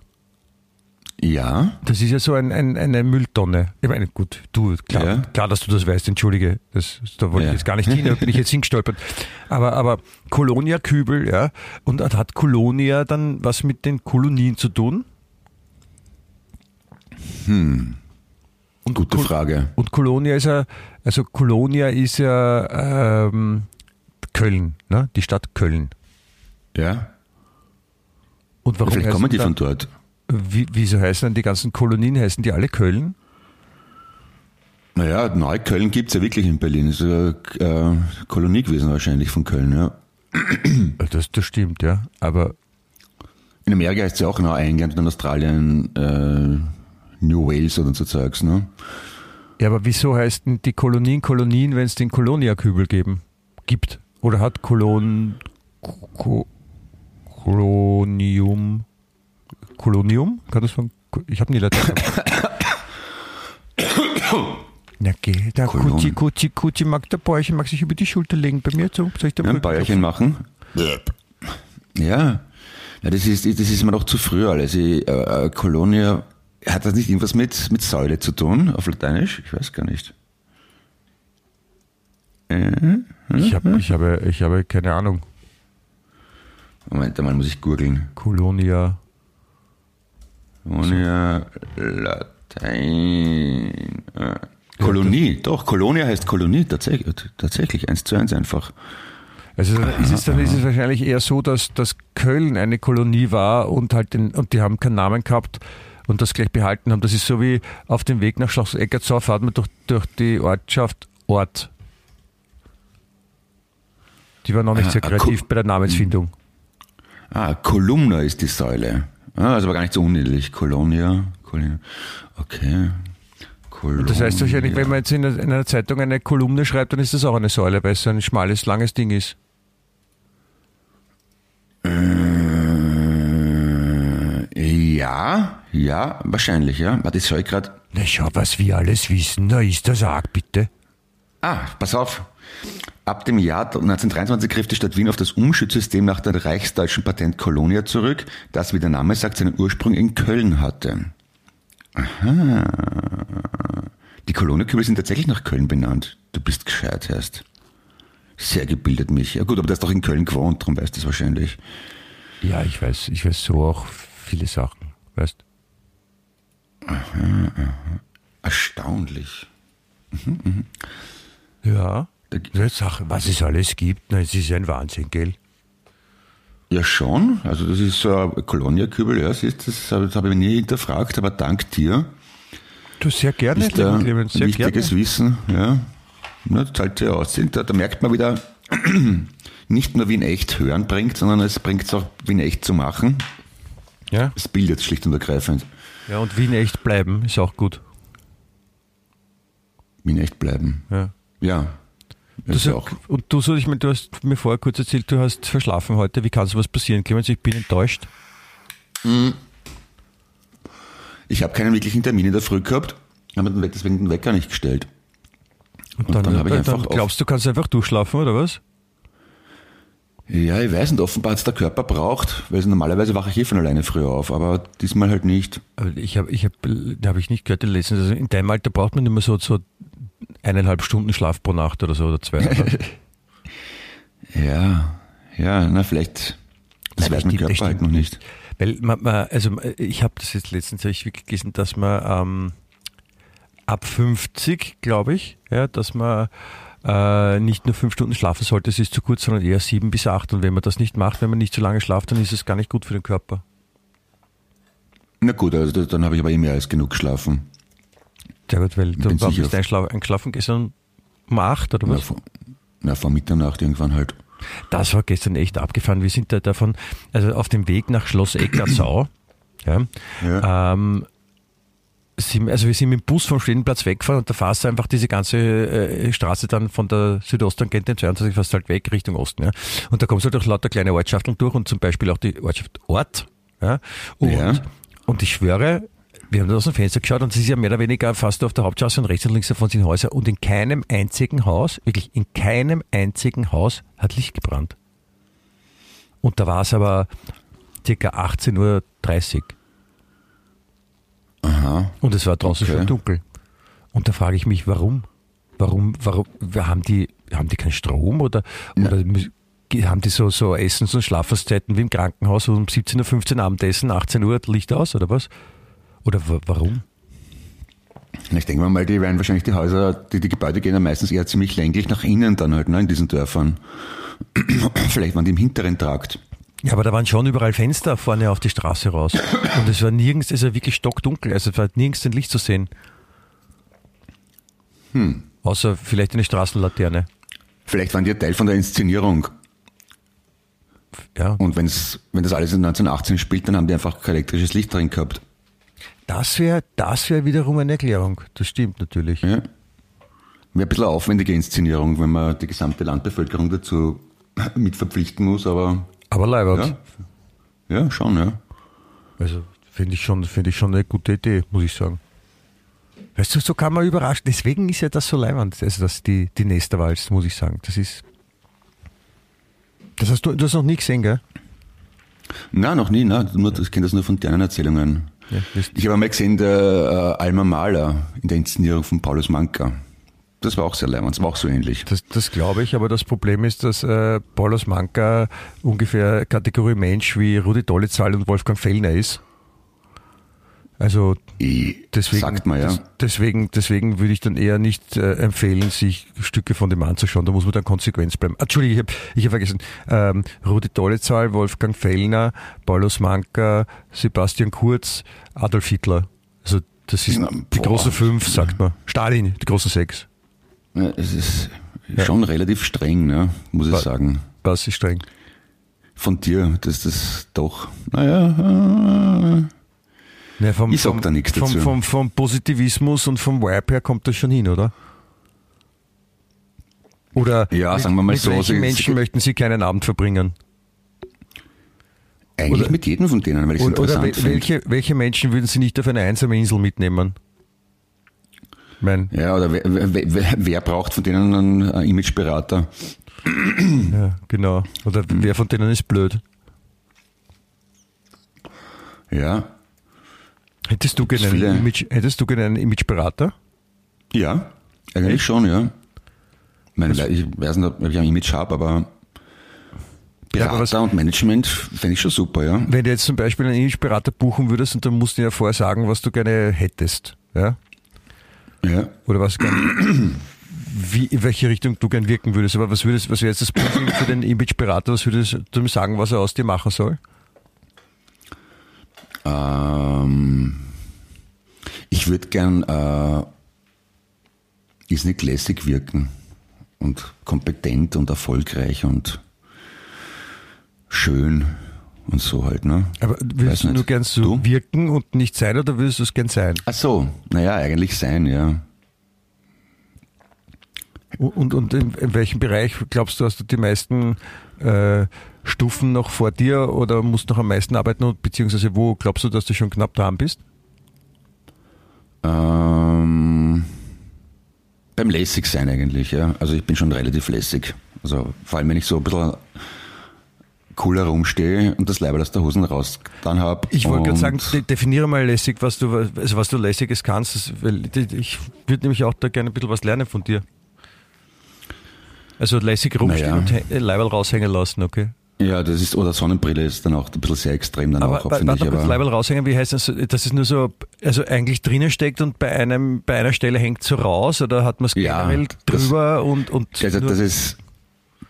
Ja, Das ist ja so ein, ein, eine Mülltonne. Ich meine, gut, du, klar, Ja. klar, dass du das weißt, entschuldige, das, da wollte Ja. ich jetzt gar nicht hin, da bin ich jetzt hingestolpert. Aber, aber Kolonia-Kübel, ja, und hat Kolonia dann was mit den Kolonien zu tun? Und gute Kol- Frage. Und Kolonia ist ja, also Kolonia ist ja ähm, Köln, ne? die Stadt Köln. Ja. Und warum Vielleicht kommen die dann- von dort. Wie, wieso heißen dann die ganzen Kolonien, heißen die alle Köln? Naja, Neukölln gibt's ja wirklich in Berlin. Ist ja äh, Kolonie gewesen wahrscheinlich von Köln, ja. Das, das stimmt, ja. Aber In Amerika heißt es ja auch genau England und in Australien äh, New Wales oder so Zeugs, ne? Ja, aber wieso heißt denn die Kolonien Kolonien, wenn es den Kolonia-Kübel geben, gibt? Oder hat Kolon... Ko, Kolonium... Kolonium? Kann das von... Ich habe nie Latein. Na geh, der Kolon. Kutschi, Kutschi, Kutschi mag der Bäuerchen, mag sich über die Schulter legen. Bei mir so, soll ich da Ja, ein Bäuerchen machen. Ja. ja das, ist, das ist mir noch zu früh alles. Ich, äh, äh, Kolonia, hat das nicht irgendwas mit, mit Säule zu tun, auf Lateinisch? Ich weiß gar nicht. Ich, hab, ich, habe, ich habe keine Ahnung. Moment einmal, muss ich googeln. Colonia. Kolonia Latein. Äh, Kolonie, doch, Kolonia heißt Kolonie, tatsächlich, tatsächlich, eins zu eins einfach. Also ist es, dann ist es wahrscheinlich eher so, dass, dass Köln eine Kolonie war und halt den, und die haben keinen Namen gehabt und das gleich behalten haben. Das ist so wie auf dem Weg nach Schloss Eckertsau fahrt man durch, durch die Ortschaft Ort. Die war noch nicht Ah, sehr kreativ bei der Namensfindung. Ah, Kolumna ist die Säule. Ah, also war gar nicht so unähnlich. Kolonia, Kolonia. Okay. Kolonia. Das heißt wahrscheinlich, wenn man jetzt in einer, in einer Zeitung eine Kolumne schreibt, dann ist das auch eine Säule, weil es so ein schmales, langes Ding ist. Äh, ja, ja, wahrscheinlich, ja. Warte, ich schau gerade. Na schau, was wir alles wissen, da ist das arg, bitte. Ah, pass auf. Ab dem Jahr 1923 griff die Stadt Wien auf das Umschützsystem nach der reichsdeutschen Patent Kolonia zurück, das, wie der Name sagt, seinen Ursprung in Köln hatte. Aha. Die Koloniakübel sind tatsächlich nach Köln benannt. Du bist gescheit, heißt. Sehr gebildet mich. Ja gut, aber du hast doch in Köln gewohnt, darum weißt du es wahrscheinlich. Ja, ich weiß, ich weiß so auch viele Sachen, weißt Erstaunlich. Ja. Da- So Sache, was es alles gibt, na, es ist ein Wahnsinn, gell? Ja, schon. Also das ist so ein Koloniakübel, ja, siehst, das, das habe ich nie hinterfragt, aber dank dir Du, sehr gerne, ist da Clemens, sehr wichtiges gerne. Wissen, ja. Na, das zahlt sich aus. Da, da merkt man wieder, nicht nur wie in echt hören bringt, sondern es bringt es auch wie in echt zu machen. Ja? Es bildet schlicht und ergreifend. Ja, und Wien echt bleiben, ist auch gut. Wie in echt bleiben. Ja. Ja. Das Du, auch. und du, so, ich meine, du hast mir vorher kurz erzählt, du hast verschlafen heute. Wie kann sowas passieren, Clemens? Ich bin enttäuscht. Ich habe keinen wirklichen Termin in der Früh gehabt, habe deswegen den Wecker nicht gestellt. Und, Und dann, dann habe ich dann einfach glaubst du, kannst einfach durchschlafen, oder was? Ja, ich weiß nicht, offenbar hat's der Körper braucht, weil normalerweise wache ich eh von alleine früher auf, aber diesmal halt nicht. Aber ich habe, ich habe, da habe ich nicht gehört, gelesen. Also in deinem Alter braucht man immer so, so eineinhalb Stunden Schlaf pro Nacht oder so oder zwei. Ja, ja, na vielleicht, das Nein, weiß mein Körper halt noch nicht. Weil man, man, also ich habe das jetzt letztens hab ich wirklich gelesen, dass man ähm, ab 50, glaube ich, ja, dass man äh, nicht nur fünf Stunden schlafen sollte, es ist zu kurz, sondern eher sieben bis acht. Und wenn man das nicht macht, wenn man nicht so lange schlaft, dann ist es gar nicht gut für den Körper. Na gut, also da- dann habe ich aber eh mehr als genug geschlafen. Sehr gut, weil du bist eingeschlafen gestern um acht oder Na, was? vor, na, vor Mitternacht irgendwann halt. Das war gestern echt abgefahren. Wir sind da davon, also auf dem Weg nach Schloss Eckartsau, ja, Ja. ähm, sind, also wir sind mit dem Bus vom Stellenplatz weggefahren und da fährst du einfach diese ganze äh, Straße dann von der Südosttangente 22 fast halt weg Richtung Osten. Ja. Und da kommst du durch lauter kleine Ortschaften durch und zum Beispiel auch die Ortschaft Ort. Ja. Und, Ja. und ich schwöre, wir haben da aus dem Fenster geschaut und es ist ja mehr oder weniger fast auf der Hauptstraße und rechts und links davon sind Häuser und in keinem einzigen Haus, wirklich in keinem einzigen Haus hat Licht gebrannt. Und da war es aber circa 18.30 Uhr. Aha. Und es war draußen Okay. schon dunkel. Und da frage ich mich, warum? Warum, warum, haben die, haben die keinen Strom oder, oder haben die so, so Essens- und Schlafenszeiten wie im Krankenhaus um 17.15 Uhr Abendessen, 18 Uhr Licht aus oder was? Oder wa- warum? Ich denke mal, die werden wahrscheinlich die Häuser, die, die Gebäude gehen ja meistens eher ziemlich länglich nach innen dann halt, ne, in diesen Dörfern. Vielleicht waren die im hinteren Trakt. Ja, aber da waren schon überall Fenster vorne auf die Straße raus. Und es war nirgends, es war wirklich stockdunkel, also es war nirgends ein Licht zu sehen. Hm. Außer vielleicht eine Straßenlaterne. Vielleicht waren die Teil von der Inszenierung. Ja, Und wenn's, wenn das alles in 1918 spielt, dann haben die einfach kein elektrisches Licht drin gehabt. das wäre das wär wiederum eine Erklärung. Das stimmt natürlich. Ja. Wäre ein bisschen eine aufwendige Inszenierung, wenn man die gesamte Landbevölkerung dazu mit verpflichten muss, aber Aber Leibert. ja, ja schon, ja. Also finde ich, schon, finde ich schon eine gute Idee, muss ich sagen. Weißt du, so kann man überraschen. Deswegen ist ja das so leibend, also das die, die Nesterwalz, muss ich sagen. Das ist. Das hast du, du hast noch nie gesehen, gell? Na, noch nie, na, nur, ich kenne das nur von deinen Erzählungen. Ja, das- Ich habe einmal gesehen, der äh, Alma Mahler in der Inszenierung von Paulus Manka. Das war auch sehr leibend, das war auch so ähnlich. Das, das glaube ich, aber das Problem ist, dass äh, Paulos Manka ungefähr Kategorie Mensch wie Rudi Dollezahl und Wolfgang Fellner ist. Also deswegen, sagt man ja. des- deswegen, deswegen würde ich dann eher nicht äh, empfehlen, sich Stücke von dem anzuschauen. Da muss man dann konsequent bleiben. Ah, Entschuldige, ich habe ich hab vergessen. Ähm, Rudi Dollezahl, Wolfgang Fellner, Paulos Manka, Sebastian Kurz, Adolf Hitler. Also das ist Na, die boah. großen fünf, sagt man. Stalin, die großen sechs. Ja, es ist schon relativ streng, ne, muss ich Wa- sagen. Was ist streng? Von dir, dass das doch, naja, äh, Ja, vom, Ich sag vom, da nichts vom, dazu. Vom, vom Positivismus und vom Vibe her kommt das schon hin, oder? Oder Ja, mit, sagen wir mal mit so, welchen Sie- Menschen möchten Sie keinen Abend verbringen? eigentlich Oder- mit jedem von denen, weil ich es Oder, oder interessant finde. welche, welche Menschen würden Sie nicht auf eine einsame Insel mitnehmen? Mein, Ja, oder wer, wer, wer, braucht von denen einen äh, Imageberater? ja, genau. Oder Hm. wer von denen ist blöd? Ja, Hättest du gerne einen, Image, hättest du gerne einen Imageberater? ja, eigentlich schon, ja. Ich, meine, ich weiß nicht, ob ich ein Image habe, aber Ja, Berater aber was- und Management fände ich schon super, ja. Wenn du jetzt zum Beispiel einen Imageberater buchen würdest und dann musst du ja vorher sagen, was du gerne hättest. Ja? Ja. Oder was gern, wie, in welche Richtung du gern wirken würdest. Aber was würdest, was wäre jetzt das Briefing für den Imageberater? Was würdest du ihm sagen, was er aus dir machen soll? Ähm, ich würde gern äh, ist nicht lässig wirken und kompetent und erfolgreich und schön und so halt, ne? Aber würdest du nur gern so Du? wirken und nicht sein oder würdest du es gern sein? Ach so, naja, eigentlich sein, ja. Und, und in, in welchem Bereich glaubst du, hast du die meisten äh, Stufen noch vor dir oder musst noch am meisten arbeiten und beziehungsweise wo glaubst du, dass du schon knapp dran bist? Ähm, beim lässig sein eigentlich, ja. Also ich bin schon relativ lässig. Also vor allem, wenn ich so ein bisschen cooler rumstehe und das Leiberl aus der Hosen raus dann hab. Ich wollte gerade sagen, de- definiere mal lässig, was du, also was du lässiges kannst, das, weil ich würde nämlich auch da gerne ein bisschen was lernen von dir. Also lässig rumstehen Naja. und Leiberl raushängen lassen, okay? Ja, das ist, oder Sonnenbrille ist dann auch ein bisschen sehr extrem dann Aber auch, finde ich. Aber, Leiberl raushängen, wie heißt das? Dass es nur so, also eigentlich drinnen steckt und bei einem, bei einer Stelle hängt so raus oder hat man es Ja, generell das- drüber und, und also, nur- dass es,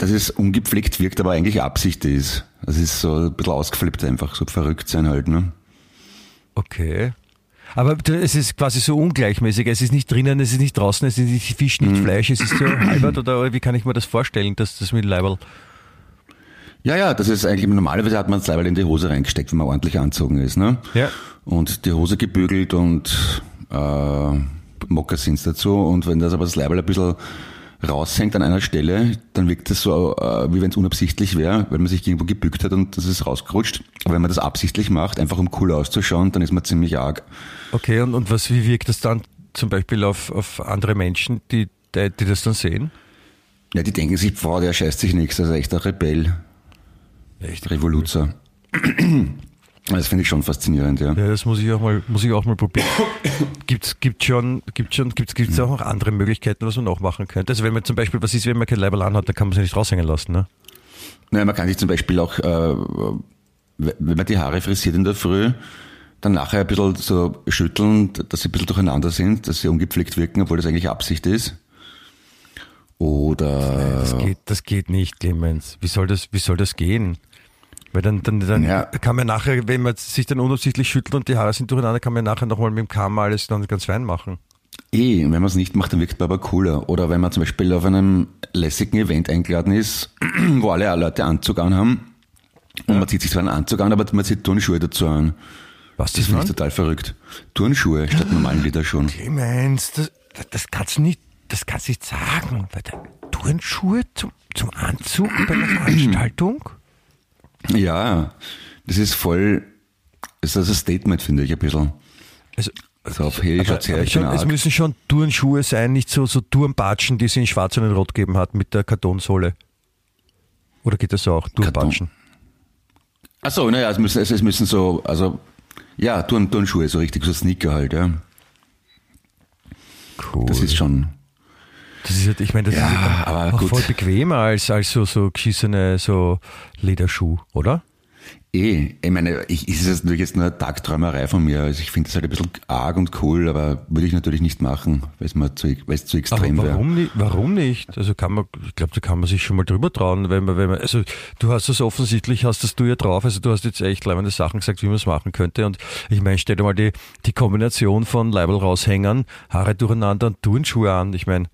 dass es ungepflegt wirkt, aber eigentlich Absicht ist. Das ist so ein bisschen ausgeflippt einfach, so verrückt sein halt, ne? Okay. Aber es ist quasi so ungleichmäßig. Es ist nicht drinnen, es ist nicht draußen, es ist nicht Fisch, nicht Mhm. Fleisch, es ist so halbert oder wie kann ich mir das vorstellen, dass das mit Leiberl. Ja, ja, das ist eigentlich, normalerweise hat man das Leiberl in die Hose reingesteckt, wenn man ordentlich anzogen ist, ne? Ja. Und die Hose gebügelt und äh, Mokassins dazu. Und wenn das aber das Leiberl ein bisschen raushängt an einer Stelle, dann wirkt das so, äh, wie wenn es unabsichtlich wäre, weil man sich irgendwo gebückt hat und das ist rausgerutscht. Aber wenn man das absichtlich macht, einfach um cool auszuschauen, dann ist man ziemlich arg. Okay, und, und was, wie wirkt das dann zum Beispiel auf, auf andere Menschen, die, die, die das dann sehen? Ja, die denken sich, Frau, der scheißt sich nichts, also echt ein Rebell, Echt? Revoluzer. Das finde ich schon faszinierend, ja. Ja, das muss ich auch mal, muss ich auch mal probieren. Gibt's, gibt's schon, gibt's schon, gibt's, gibt's auch noch andere Möglichkeiten, was man noch machen könnte? Also wenn man zum Beispiel, was ist, wenn man kein Leiberl anhat, dann kann man es ja nicht raushängen lassen, ne? Naja, man kann sich zum Beispiel auch, äh, wenn man die Haare frisiert in der Früh, dann nachher ein bisschen so schütteln, dass sie ein bisschen durcheinander sind, dass sie ungepflegt wirken, obwohl das eigentlich Absicht ist. Oder Das geht, das geht nicht, Clemens. Wie soll das, wie soll das gehen? Weil dann, dann, dann Ja. kann man nachher, wenn man sich dann unabsichtlich schüttelt und die Haare sind durcheinander, kann man nachher nochmal mit dem Kamm alles dann ganz fein machen. eh, wenn man es nicht macht, dann wirkt man aber cooler. Oder wenn man zum Beispiel auf einem lässigen Event eingeladen ist, wo alle Leute Anzug anhaben, und man zieht sich zwar einen Anzug an, aber man zieht Turnschuhe dazu an. Was Das das war? total verrückt. Turnschuhe statt normalen Lederschuhen. Clemens, das, das kannst du nicht, das kannst du nicht sagen. Turnschuhe zum, zum Anzug bei einer Veranstaltung? Ja, das ist voll, das ist ein Statement, finde ich, ein bisschen. Also, So auf, hey, ich schon, es müssen schon Turnschuhe sein, nicht so, so Turnbatschen, die sie in schwarz und in rot gegeben hat mit der Kartonsohle. Oder geht das auch? Turnbatschen. Ach so, naja, es müssen, es, es müssen so, also, ja, Turn, Turnschuhe, so richtig, so Sneaker halt, ja. Cool. Das ist schon. Das ist halt, ich meine, das Ja, ist halt aber auch gut. voll bequemer als, als so, so geschissene so Lederschuh, oder? Eh, ich meine, ich, ist es natürlich jetzt nur eine Tagträumerei von mir. Also ich finde das halt ein bisschen arg und cool, aber würde ich natürlich nicht machen, weil es mir zu, weil es zu extrem Aber wäre. warum nicht? Warum nicht? Also kann man, ich glaube, da kann man sich schon mal drüber trauen, wenn man, wenn man, also du hast das offensichtlich, hast das du ja drauf, also du hast jetzt echt leibende Sachen gesagt, wie man es machen könnte und ich meine, stell dir mal die, die Kombination von Leibel raushängern, Haare durcheinander und Turnschuhe an, ich meine,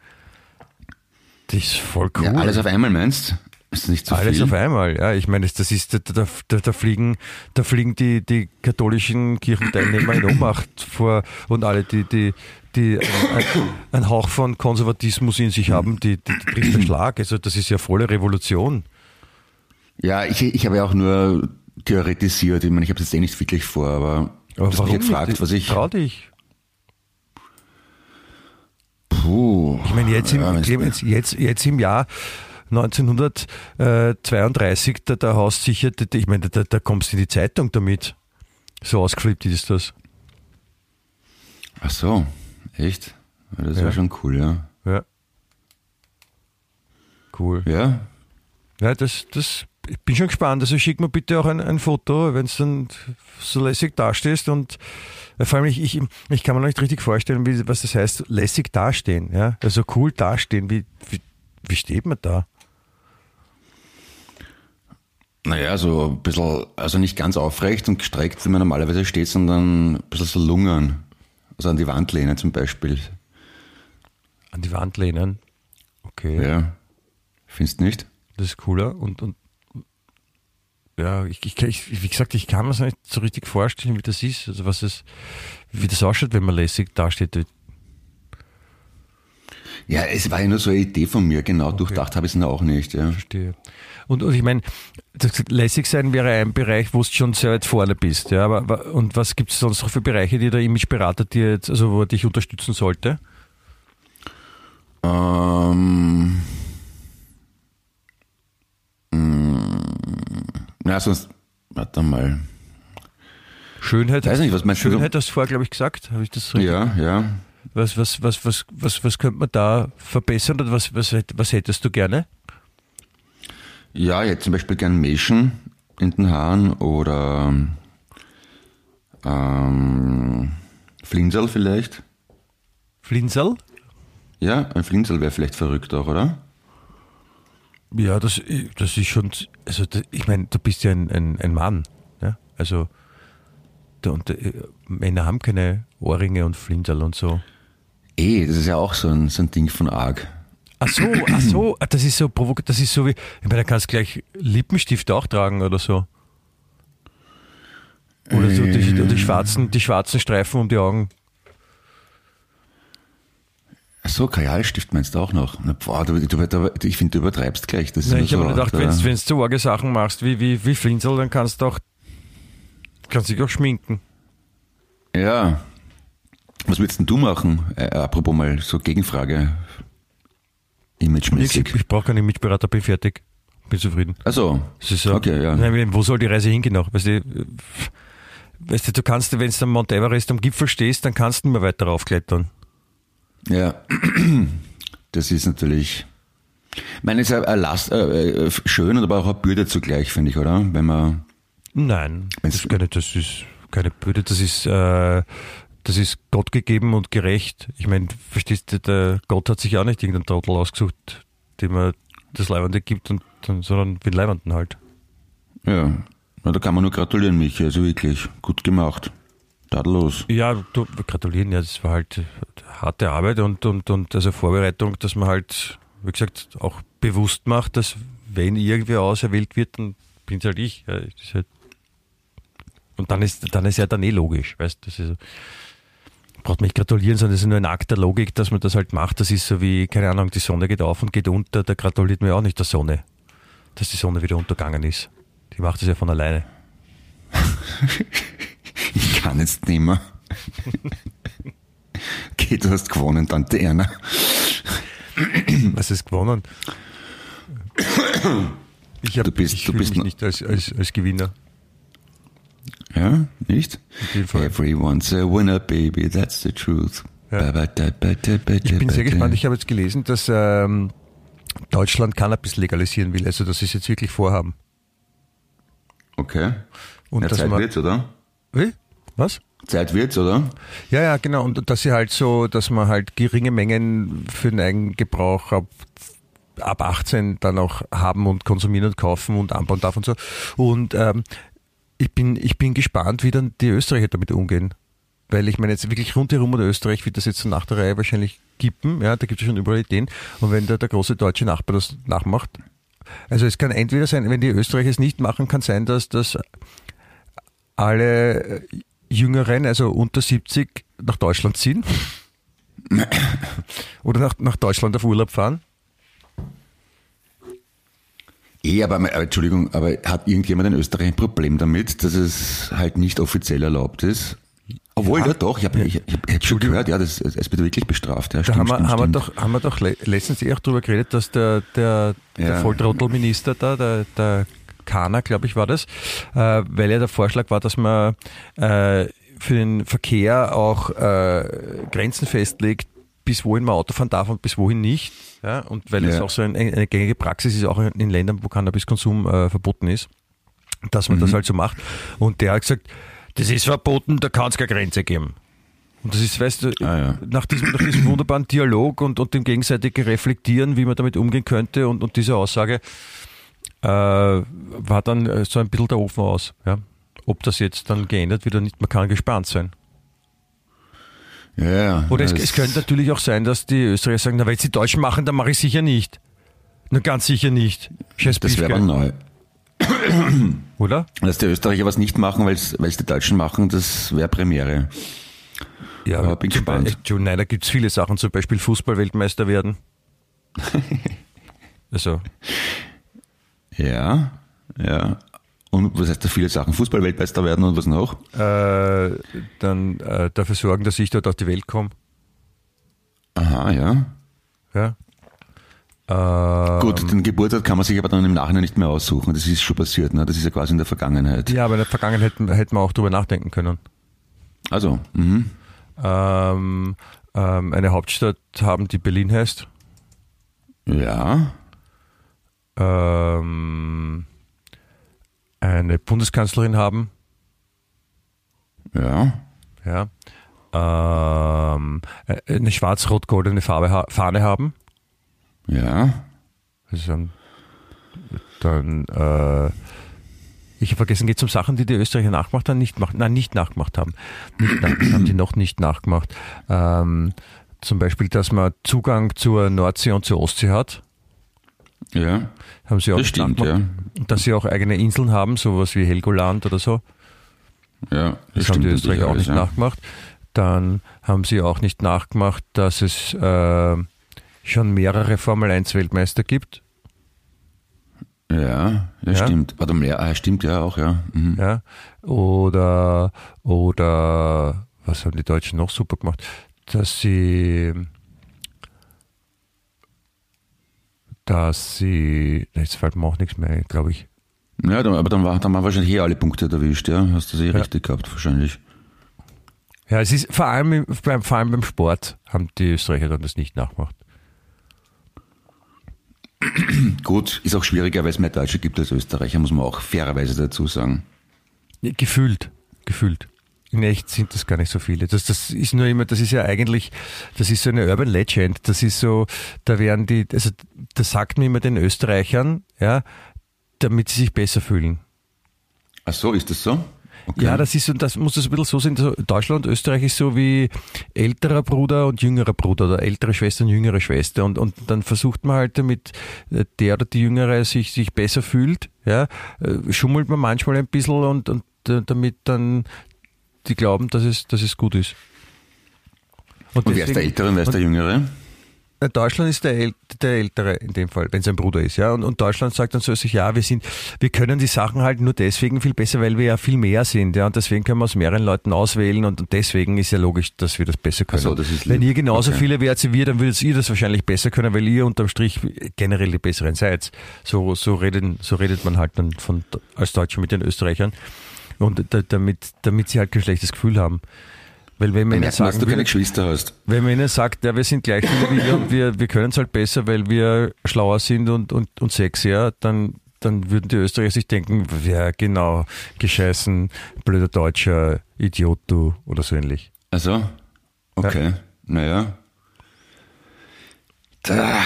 das ist voll cool. Ja, alles auf einmal meinst? Ist das nicht zu Alles viel? auf einmal, ja. Ich meine, das ist, da, da, da, fliegen, da fliegen die, die katholischen Kirchenteilnehmer in Ohnmacht vor und alle, die, die, die ein, einen Hauch von Konservatismus in sich haben, die, die, die trifft der Schlag. Also das ist ja volle Revolution. Ja, ich, ich habe ja auch nur theoretisiert. Ich meine, ich habe es jetzt eh nicht wirklich vor, aber, Aber mich warum gefragt, was ich. Trau dich. Puh. Ich meine, jetzt im, Ja, Clemens, jetzt, jetzt im Jahr 1932, da, da haust sicher, ich meine, da, da kommst du in die Zeitung damit. So ausgeflippt ist das. Ach so, echt? Das Ja. wäre schon cool, ja. Ja. Cool. Ja? Ja, das, das, ich bin schon gespannt. Also schick mir bitte auch ein, ein Foto, wenn es dann so lässig dastehst und äh, vor allem ich, ich, ich kann mir noch nicht richtig vorstellen, wie, was das heißt, lässig dastehen. Ja? Also cool dastehen. Wie, wie, wie steht man da? Naja, so ein bisschen, also nicht ganz aufrecht und gestreckt, wie man normalerweise steht, sondern ein bisschen so lungern. Also an die Wand lehnen zum Beispiel. An die Wand lehnen. Okay, Ja. Findest du nicht? das ist cooler. Und, und ja, ich, ich, ich, wie gesagt, ich kann mir es nicht so richtig vorstellen, wie das ist. Also was es, wie das ausschaut, wenn man lässig dasteht. Ja, es war ja nur so eine Idee von mir, genau. Durchdacht habe ich es noch auch nicht, ja. Verstehe. Und, und ich meine, lässig sein wäre ein Bereich, wo du schon sehr weit vorne bist. Ja, aber, und was gibt es sonst noch für Bereiche, die der Imageberater dir jetzt, also wo er dich unterstützen sollte? Ähm, mm, na, sonst, warte mal. Schönheit, Weiß nicht, was meinst du? Schönheit hast du vorher, glaube ich, gesagt. Habe ich das richtig? Ja, ja. Was, was, was, was, was, was könnte man da verbessern oder was, was, was hättest du gerne? Ja, hätte zum Beispiel gern Mäschen in den Haaren oder ähm, Flinsel vielleicht. Flinsel? Ja, ein Flinsel wäre vielleicht verrückt auch, oder? Ja, das, das ist schon, also ich meine, du bist ja ein, ein, ein Mann. Ja? Also und, äh, Männer haben keine Ohrringe und Flinsel und so. Eh, das ist ja auch so ein, so ein Ding von arg. Ach so, ach so, ah, das ist so provok das ist so wie, ich meine, da kannst du gleich Lippenstift auch tragen oder so. Oder so die, die, schwarzen, die schwarzen Streifen um die Augen. So, Kajalstift meinst du auch noch? Na, boah, du, du, du, ich finde, du übertreibst gleich. Das ist nur ich habe so mir gedacht, wenn du so arge Sachen machst wie, wie, wie Flinsel, dann kannst du auch, kannst dich auch schminken. Ja. Was würdest denn du machen? Äh, apropos mal so Gegenfrage. Ich, Imagemäßig. ich brauche keinen Imageberater, bin fertig. Bin zufrieden. Also, so, okay, ja. Nein, wo soll die Reise hingehen noch? Weißt du, äh, weißt du, du kannst, wenn du am Mount Everest am Gipfel stehst, dann kannst du nicht mehr weiter raufklettern. Ja, das ist natürlich. Ich meine, es ist eine Last, äh, äh, schön und aber auch eine Bürde zugleich, finde ich, oder? Wenn man. Nein, das ist keine, das ist keine Bürde, das ist, äh, das ist Gott gegeben und gerecht. Ich meine, verstehst du, der Gott hat sich auch nicht irgendeinen Trottel ausgesucht, dem er das Leibende gibt, und, dann, sondern den Leibenden halt. Ja, na, da kann man nur gratulieren, Michi. Also wirklich, gut gemacht. Tadellos. Ja, du, wir gratulieren, ja, das war halt harte Arbeit und, und, und also Vorbereitung, dass man halt, wie gesagt, auch bewusst macht, dass wenn irgendwer auserwählt wird, dann bin's halt ich. Ja, halt und dann ist, dann ist ja dann eh logisch, weißt du, das ist, braucht man nicht gratulieren, sondern das ist nur ein Akt der Logik, dass man das halt macht. Das ist so wie, keine Ahnung, die Sonne geht auf und geht unter, da gratuliert man ja auch nicht der Sonne, dass die Sonne wieder untergegangen ist. Die macht das ja von alleine. Kann jetzt nicht mehr. okay, du hast gewonnen, Tante Erna. Was ist gewonnen? Ich, hab, Du bist- ich du bist mich nicht als, als, als Gewinner. Ja, nicht? Everyone's a winner, baby, that's the truth. Ja. Ich bin sehr gespannt. Ich habe jetzt gelesen, dass ähm, Deutschland Cannabis legalisieren will. Also das ist jetzt wirklich Vorhaben. Okay. Und dass Zeit man, wird's, oder? Wie? Was? Zeit wird's, oder? Ja, ja, genau. Und dass sie halt so, dass man halt geringe Mengen für den Eigengebrauch ab, ab 18 dann auch haben und konsumieren und kaufen und anbauen darf und so. Und ähm, ich bin, ich bin gespannt, wie dann die Österreicher damit umgehen. Weil ich meine jetzt wirklich rundherum oder Österreich wird das jetzt so nach der Reihe wahrscheinlich kippen. Ja, da gibt es schon überall Ideen. Und wenn der, der große deutsche Nachbar das nachmacht, also es kann entweder sein, wenn die Österreicher es nicht machen, kann sein, dass das alle äh, Jüngeren, also unter 70, nach Deutschland ziehen. Oder nach, nach Deutschland auf Urlaub fahren. Eh, aber, aber Entschuldigung, aber hat irgendjemand in Österreich ein Problem damit, dass es halt nicht offiziell erlaubt ist? Obwohl, ja, doch, ich habe ich, ich hab schon gehört, ja, das, es wird wirklich bestraft. Ja, Da stimmt, haben, wir, stimmt, haben, wir stimmt. doch, haben wir doch le letztens eh auch drüber geredet, dass der, der, der Ja. Volltrottelminister da, der, der Kahner, glaube ich, war das, äh, weil ja der Vorschlag war, dass man äh, für den Verkehr auch äh, Grenzen festlegt, bis wohin man Auto fahren darf und bis wohin nicht. Ja? Und weil es Ja. auch so ein, eine gängige Praxis ist, auch in Ländern, wo Cannabiskonsum äh, verboten ist, dass man das halt so macht. Und der hat gesagt, das ist verboten, da kann es keine Grenze geben. Und das ist, weißt du, Ah, ja. nach, diesem, nach diesem wunderbaren Dialog und, und dem gegenseitigen Reflektieren, wie man damit umgehen könnte und, und diese Aussage, äh, war dann äh, so ein bisschen der Ofen aus. Ja? Ob das jetzt dann geändert wird oder nicht, man kann gespannt sein. Ja, ja. Oder es, es könnte natürlich auch sein, dass die Österreicher sagen, na, wenn es die Deutschen machen, dann mache ich sicher nicht. Na, ganz sicher nicht. Scheiß Das wäre neu. Oder? Dass die Österreicher was nicht machen, weil es die Deutschen machen, das wäre Premiere. Ja, Aber bin gespannt. Beispiel- Nein, da gibt es viele Sachen, zum Beispiel Fußball-Weltmeister werden. also, Ja, ja. Und was heißt da viele Sachen? Fußball-Weltmeister werden und was noch? äh, dann äh, dafür sorgen, dass ich dort auf die Welt komme. Aha, ja. Ja. Ähm, Gut, den Geburtstag kann man sich aber dann im Nachhinein nicht mehr aussuchen. Das ist schon passiert, ne? Das ist ja quasi in der Vergangenheit. Ja, aber in der Vergangenheit hätten, wir auch drüber nachdenken können. Also, mhm. Ähm, ähm, eine Hauptstadt haben, die Berlin heißt. ja, Ähm, eine Bundeskanzlerin haben. ja, Ja. Ähm, äh, eine schwarz-rot-goldene Fahne haben. ja. Also dann, äh, ich habe vergessen, geht es um Sachen, die die Österreicher nachgemacht haben, nicht nein, nicht nachgemacht haben. Nicht nach, haben die noch nicht nachgemacht. Ähm, zum Beispiel, dass man Zugang zur Nordsee und zur Ostsee hat. Ja, Haben sie auch das stimmt, ja. Dass sie auch eigene Inseln haben, sowas wie Helgoland oder so. Ja, Das, das, haben stimmt die Österreicher auch nicht ja. nachgemacht. Dann haben sie auch nicht nachgemacht, dass es äh, schon mehrere Formel 1 Weltmeister gibt. Ja, ja, Ja. stimmt. Warte mal, ja, ah, stimmt ja auch, ja. Mhm. Ja? Oder, oder, was haben die Deutschen noch super gemacht? Dass sie, dass sie, jetzt fällt mir auch nichts mehr, glaube ich. Ja, aber dann, war, dann waren wahrscheinlich eh alle Punkte erwischt, ja. Hast du sie eh Ja. richtig gehabt, wahrscheinlich. Ja, es ist vor allem, im- beim, vor allem beim Sport haben die Österreicher dann das nicht nachgemacht. Gut, ist auch schwieriger, weil es mehr Deutsche gibt als Österreicher, muss man auch fairerweise dazu sagen. Gefühlt, gefühlt. In echt sind das gar nicht so viele. Das, das ist nur immer, das ist ja eigentlich, das ist so eine Urban Legend. Das ist so, da werden die, also das sagt man immer den Österreichern, ja, damit sie sich besser fühlen. Ach so, ist das so? Okay. Ja, das ist so, das muss das ein bisschen so sein. so Deutschland und Österreich ist so wie älterer Bruder und jüngerer Bruder oder ältere Schwester und jüngere Schwester. Und, und dann versucht man halt, damit äh, der oder die Jüngere sich, sich besser fühlt, ja, äh, schummelt man manchmal ein bisschen und, und äh, damit dann die glauben, dass es, dass es gut ist. und wer ist der deswegen- Ältere und wer ist der Jüngere? Deutschland ist der, El der Ältere in dem Fall, wenn sein Bruder ist, ja. Und, und Deutschland sagt dann so sich, ja, wir sind, wir können die Sachen halt nur deswegen viel besser, weil wir ja viel mehr sind, ja. Und deswegen können wir aus mehreren Leuten auswählen und, und deswegen ist ja logisch, dass wir das besser können. So, das wenn ihr genauso Okay. viele wärt wie wir, dann würdet ihr das wahrscheinlich besser können, weil ihr unterm Strich generell die besseren seid. So, so reden, so redet man halt dann von, als Deutscher mit den Österreichern. Und da, damit, damit sie halt kein schlechtes Gefühl haben. Weil wenn man ihnen man, dass du keine Geschwister hast. wenn man ihnen sagt, ja, wir sind gleich viele wie ihr und wir, wir können es halt besser, weil wir schlauer sind und, und, und sexier, dann, dann würden die Österreicher sich denken, ja, genau, gescheißen, blöder Deutscher, Idiot du oder so ähnlich. Also, okay, naja. Da,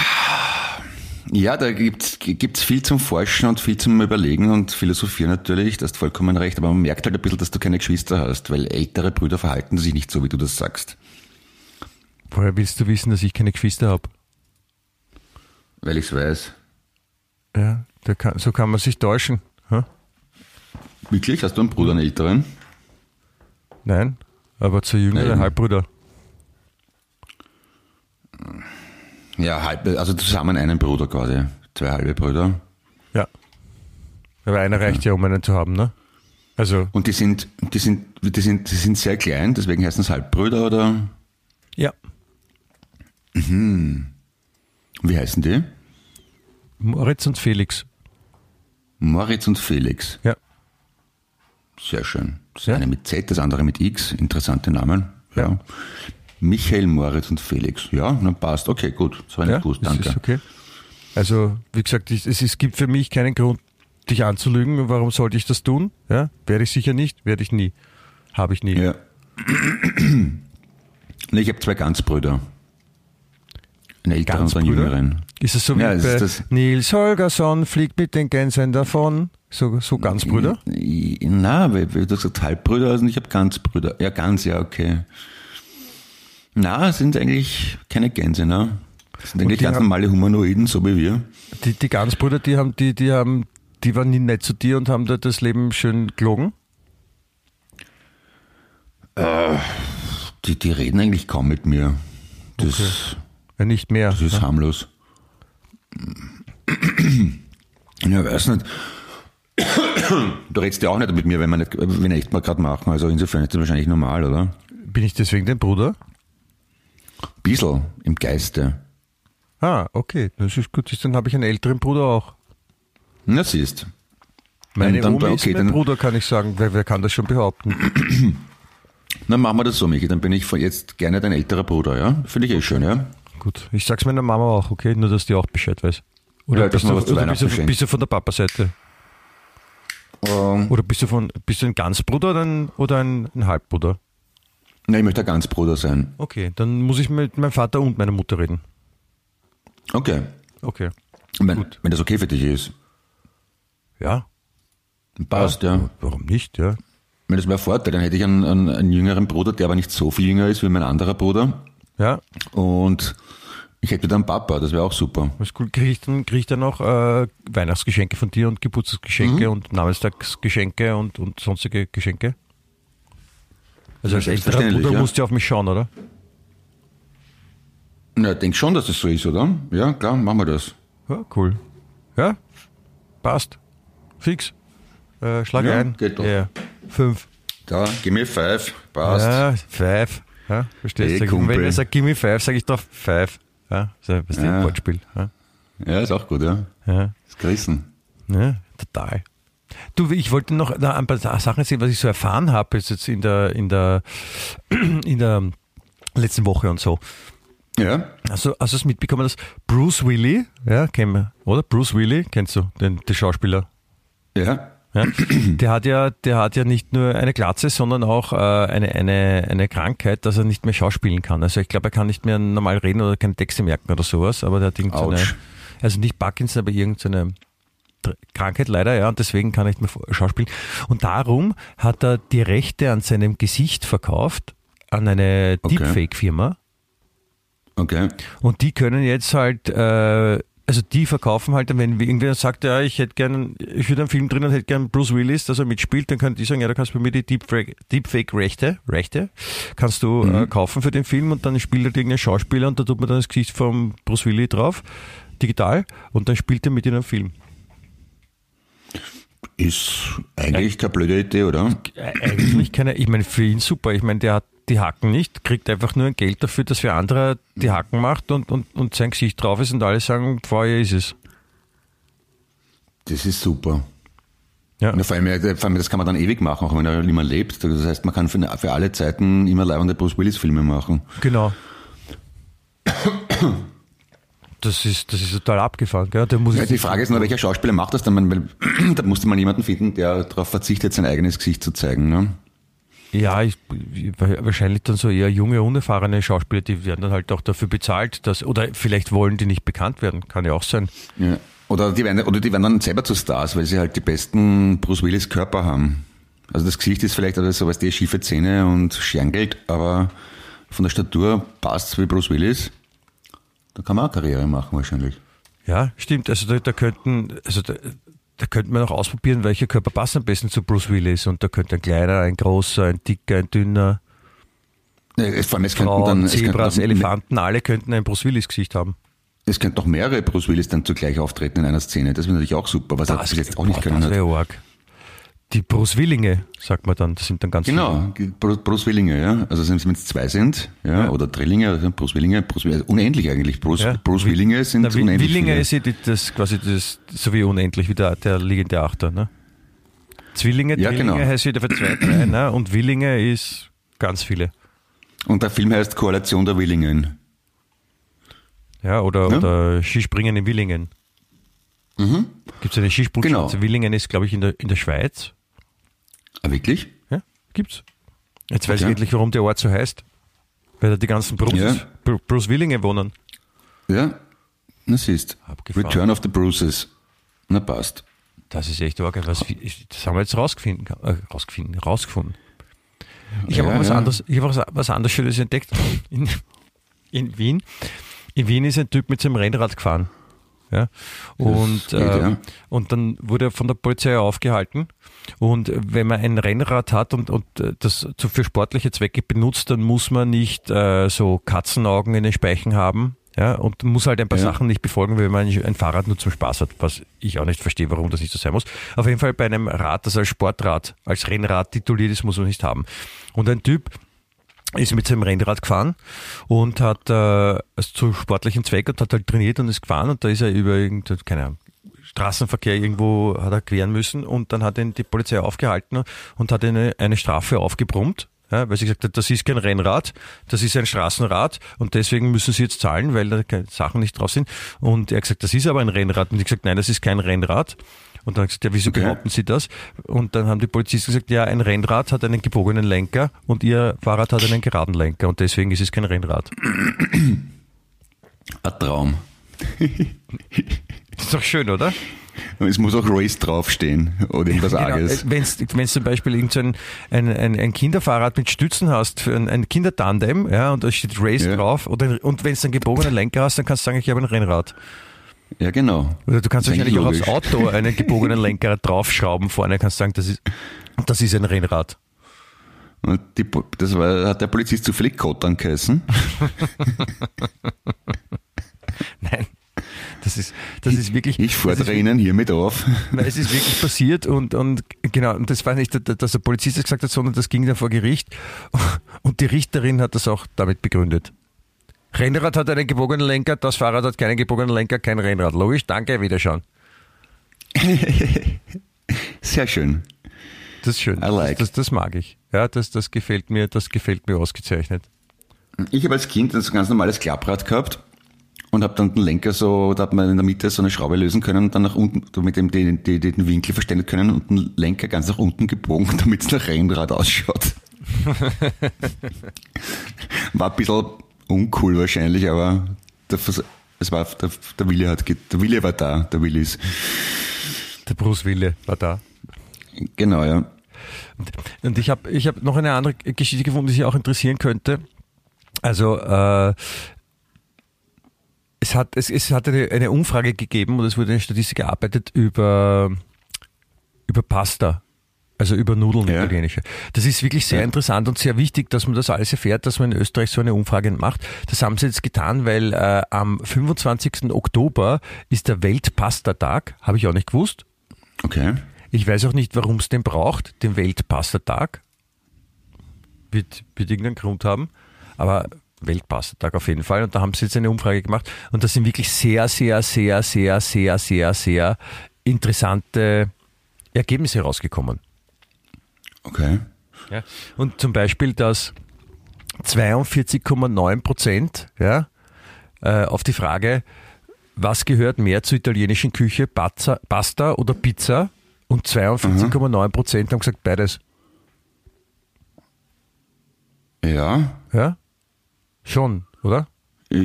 ja, da gibt's gibt's viel zum Forschen und viel zum Überlegen und Philosophieren natürlich, da hast vollkommen recht, aber man merkt halt ein bisschen, dass du keine Geschwister hast, weil ältere Brüder verhalten sich nicht so, wie du das sagst. Woher willst du wissen, dass ich keine Geschwister habe? Weil ich's weiß. Ja, kann, so kann man sich täuschen. Hä? Wirklich? Hast du einen Bruder, einen älteren? Nein, aber zu jüngere Nein. Halbbrüder. Ja, halb, also zusammen einen Bruder quasi. Zwei halbe Brüder. Ja. Aber einer reicht ja, um einen zu haben, ne? Also, Und die sind, die sind, die sind, die sind sehr klein, deswegen heißen es Halbbrüder oder ja. wie heißen die? Moritz und Felix. Moritz und Felix. Ja. Sehr schön. Das Ja. eine mit Z, das andere mit X. Interessante Namen. Ja. Ja. Michael, Moritz und Felix. Ja, na passt. Okay, gut. Das war nicht Ja, gewusst. Danke. ist okay. Also, wie gesagt, es, es gibt für mich keinen Grund, dich anzulügen. Warum sollte ich das tun? Ja, werde ich sicher nicht, werde ich nie. Habe ich nie. Ja. nee, ich habe zwei Ganzbrüder. Einen älteren und einen Ganzbrüder? jüngeren. Ist es so wie Ja, bei das- Nils Holgersson fliegt mit den Gänsen davon? So, so ganz Brüder? Na, weil, weil du gesagt Halbbrüder, also ich habe Ganzbrüder. Ja, ganz, ja, okay. Na, sind eigentlich keine Gänse, ne? Das sind eigentlich ganz haben- normale Humanoiden, so wie wir. Die, die Ganzbrüder, die haben, die, die haben, die waren nie nett zu dir und haben da das Leben schön gelogen? Die, die reden eigentlich kaum mit mir. Das, Ja, nicht mehr. das ist harmlos. Ja, weiß nicht. Du redest ja auch nicht mit mir, wenn wir nicht, wenn wir echt mal gerade machen. Also insofern ist das wahrscheinlich normal, oder? Bin ich deswegen dein Bruder? Bissl im Geiste. Ah, okay, das ist gut. Dann habe ich einen älteren Bruder auch. Na, siehst. Meine Dann- Omi ist okay, mein dann- Bruder, kann ich sagen. Wer, wer kann das schon behaupten? Dann machen wir das so, Michi. Dann bin ich jetzt gerne dein älterer Bruder, ja? Finde ich eh schön, ja? Gut, ich sag's meiner Mama auch, okay? Nur, dass die auch Bescheid weiß. Oder, Ja, dass bist, du, was zu oder bist, du, bist du von der Papa-Seite? Ähm, Oder bist du von bist du ein Ganzbruder oder ein, oder ein, ein Halbbruder? Ne, ich möchte ein Ganzbruder sein. Okay, dann muss ich mit meinem Vater und meiner Mutter reden. Okay. Okay. Wenn, Gut. wenn das okay für dich ist. Ja. Passt, ja. Warum nicht, ja? Wenn das wäre Vorteil, dann hätte ich einen, einen, einen jüngeren Bruder, der aber nicht so viel jünger ist wie mein anderer Bruder. Ja, Und ich hätte dann einen Papa, das wäre auch super. ist cool. Kriege ich dann, krieg ich dann auch äh, Weihnachtsgeschenke von dir und Geburtstagsgeschenke Mhm. und Namenstagsgeschenke und, und sonstige Geschenke? Also als älterer Bruder ja. musst du auf mich schauen, oder? Na, ich denke schon, dass das so ist, oder? Ja, klar, machen wir das. Ja, cool. Ja, passt. Fix. Äh, schlag Ja, ein. geht doch. Ja, fünf. Da, give me five, passt. Ja, five. Ja, verstehst Hey, du? Wenn er sagt, give me five, sage ich doch five. Ja, so was ja. Ja. ein Wortspiel. Ja, Ja, ist auch gut, ja. ja, Ist gerissen. ja, total. Du, ich wollte noch ein paar Sachen sehen, was ich so erfahren habe jetzt in der, in der, in der letzten Woche und so. Ja, Also, hast du es mitbekommen, dass Bruce Willis, ja, kennen wir, oder? Bruce Willis, kennst du, den, den Schauspieler? ja. Ja, der hat ja, der hat ja nicht nur eine Glatze, sondern auch äh, eine, eine, eine Krankheit, dass er nicht mehr schauspielen kann. Also ich glaube, er kann nicht mehr normal reden oder keine Texte merken oder sowas, aber der hat irgendeine, also nicht Parkinson, aber irgendeine Krankheit leider, ja, und deswegen kann er nicht mehr schauspielen. Und darum hat er die Rechte an seinem Gesicht verkauft an eine Okay. Deepfake-Firma. Okay. Und die können jetzt halt, äh, also die verkaufen halt, wenn irgendwer sagt, ja, ich hätte gern, ich würde einen Film drin und hätte gern Bruce Willis, dass er mitspielt, dann können die sagen, ja, da kannst du bei mir die Deepfake- Deepfake-Rechte, Rechte, kannst du äh, kaufen für den Film und dann spielt halt irgendein Schauspieler und da tut man dann das Gesicht vom Bruce Willis drauf, digital, und dann spielt er mit in einem Film. Ist eigentlich keine blöde Idee, oder? Äh, Eigentlich keine, ich meine, für ihn super. Ich meine, der hat die Hacken nicht, kriegt einfach nur ein Geld dafür, dass für andere die Hacken macht und, und, und sein Gesicht drauf ist und alle sagen, vorher ist es. Das ist super. Ja. Und vor, allem, äh, vor allem, das kann man dann ewig machen, auch wenn er nicht mehr lebt. Das heißt, man kann für, für alle Zeiten immer leibende Bruce Willis-Filme machen. Genau. Das ist, das ist total abgefahren. Gell? Da muss Ja, die Frage ist nur, welcher Schauspieler macht das dann? Weil, da musste man jemanden finden, der darauf verzichtet, sein eigenes Gesicht zu zeigen. Ne? Ja, ich, wahrscheinlich dann so eher junge, unerfahrene Schauspieler, die werden dann halt auch dafür bezahlt, dass, oder vielleicht wollen die nicht bekannt werden, kann ja auch sein. Ja. Oder, die werden, oder die werden dann selber zu Stars, weil sie halt die besten Bruce Willis Körper haben. Also das Gesicht ist vielleicht oder sowas, die schiefe Zähne und Scherngeld, aber von der Statur passt wie Bruce Willis. Da kann man auch Karriere machen wahrscheinlich. Ja, stimmt. Also da, da könnten, also da, da könnte man auch ausprobieren, welcher Körper passt am besten zu Bruce Willis. Und da könnte ein kleiner, ein großer, ein dicker, ein dünner, es- Vor allem, es könnten Frauen, dann, es könnten Zebras, auch- Elefanten, alle könnten ein Bruce Willis Gesicht haben. Es könnten noch mehrere Bruce Willis dann zugleich auftreten in einer Szene. Das wäre natürlich auch super, was er bis jetzt auch nicht boah, können das hat. arg. Die Bruce Willinge, sagt man dann, das sind dann ganz Genau, Bruce, Bruce Willinge, ja. Also wenn es zwei sind, ja, Ja. oder Drillinge, also Bruce Willinge, Bruce Willinge, unendlich eigentlich. Bruce, Ja. Bruce Wi- Willinge sind Na, unendlich Willinge viele. ist ja das quasi das, so wie unendlich, wie der, der liegende Achter. Ne? Zwillinge, Ja, Drillinge genau. heißt wieder für zwei, drei, ne? und Willinge ist ganz viele. Und der Film heißt Koalition der Willingen. Ja, oder, Ne? oder Skispringen in Willingen. Gibt es eine Skisprungschanze? Genau. Willingen ist, glaube ich, in der, in der Schweiz. Ah, wirklich? Ja, gibt's. Jetzt weiß ich Okay. endlich, warum der Ort so heißt. Weil da die ganzen Bruces, Ja. Bru- Bruce Willinge wohnen. Ja, na siehst. Abgefahren. Return of the Bruces. Na passt. Das ist echt arg. Was, das haben wir jetzt rausgefunden. Äh, rausgefunden, rausgefunden. Ich habe Ja, auch was ja. anderes, ich habe was, was anderes Schönes entdeckt. In, in Wien. In Wien ist ein Typ mit seinem Rennrad gefahren. Ja. Und, geht, ähm, ja. und dann wurde er von der Polizei aufgehalten. Und wenn man ein Rennrad hat und, und äh, das zu- für sportliche Zwecke benutzt, dann muss man nicht äh, so Katzenaugen in den Speichen haben. Ja, und muss halt ein paar Ja. Sachen nicht befolgen, wenn man ein Fahrrad nur zum Spaß hat, was ich auch nicht verstehe, warum das nicht so sein muss. Auf jeden Fall bei einem Rad, das als Sportrad, als Rennrad tituliert ist, muss man nicht haben. Und ein Typ ist mit seinem Rennrad gefahren und hat äh, also zu sportlichen Zweck und hat halt trainiert und ist gefahren und da ist er über irgendein, keine Ahnung, Straßenverkehr irgendwo hat er queren müssen und dann hat ihn die Polizei aufgehalten und hat eine, eine Strafe aufgebrummt. Ja, weil sie gesagt hat, das ist kein Rennrad, das ist ein Straßenrad und deswegen müssen sie jetzt zahlen, weil da keine Sachen nicht drauf sind. Und er hat gesagt, das ist aber ein Rennrad. Und ich gesagt, nein, das ist kein Rennrad. Und dann gesagt, ja, wieso Okay. behaupten Sie das? Und dann haben die Polizisten gesagt, ja, ein Rennrad hat einen gebogenen Lenker und Ihr Fahrrad hat einen geraden Lenker und deswegen ist es kein Rennrad. Ein Traum. Das ist doch schön, oder? Es muss auch Race draufstehen oder irgendwas Arges. Wenn du zum Beispiel irgend so ein, ein, ein, ein Kinderfahrrad mit Stützen hast, für ein, ein Kindertandem, ja, und da steht Race Ja. drauf, oder, und wenn du einen gebogenen Lenker hast, dann kannst du sagen, ich habe ein Rennrad. Ja, genau. Oder du kannst wahrscheinlich auch aufs Auto einen gebogenen Lenker draufschrauben vorne, kannst sagen, das ist, das ist ein Rennrad. Die, das war, hat der Polizist zufällig Kottern geheißen. Nein. Das ist, das ist wirklich. Ich fordere ist, Ihnen hiermit auf. Weil es ist wirklich passiert und, und genau, und das war nicht, dass der Polizist das gesagt hat, sondern das ging dann vor Gericht und die Richterin hat das auch damit begründet. Rennrad hat einen gebogenen Lenker, das Fahrrad hat keinen gebogenen Lenker, kein Rennrad. Logisch, danke, wiederschauen. Sehr schön. Das ist schön. Like. Das, das, das mag ich. Ja, das, das gefällt mir, das gefällt mir ausgezeichnet. Ich habe als Kind ein ganz normales Klapprad gehabt und habe dann den Lenker so, da hat man in der Mitte so eine Schraube lösen können und dann nach unten, so mit dem den, den, den Winkel verständigen können und den Lenker ganz nach unten gebogen, damit es nach Rennrad ausschaut. War ein bisschen uncool wahrscheinlich, aber der, Vers- es war, der, der Wille hat, der Wille war da, der Willis. Der Bruce Wille war da. Genau, ja. Und ich habe ich hab noch eine andere Geschichte gefunden, die Sie auch interessieren könnte. Also äh, es hat es, es hat eine, eine Umfrage gegeben und es wurde eine Statistik erarbeitet über über Pasta. Also über Nudeln Ja. italienische. Das ist wirklich sehr Ja. interessant und sehr wichtig, dass man das alles erfährt, dass man in Österreich so eine Umfrage macht. Das haben sie jetzt getan, weil äh, am 25. Oktober ist der Weltpastatag, habe ich auch nicht gewusst. Okay. Ich weiß auch nicht, warum es den braucht, den Weltpastatag. Wird, wird irgendeinen Grund haben. Aber Weltpastatag auf jeden Fall. Und da haben sie jetzt eine Umfrage gemacht. Und das sind wirklich sehr, sehr, sehr, sehr, sehr, sehr, sehr interessante Ergebnisse rausgekommen. Okay. Ja. Und zum Beispiel, dass 42,9 Prozent ja, äh, auf die Frage, was gehört mehr zur italienischen Küche, Pazza, Pasta oder Pizza? Und 42,9 Prozent haben gesagt beides. Ja, Ja? Schon, oder?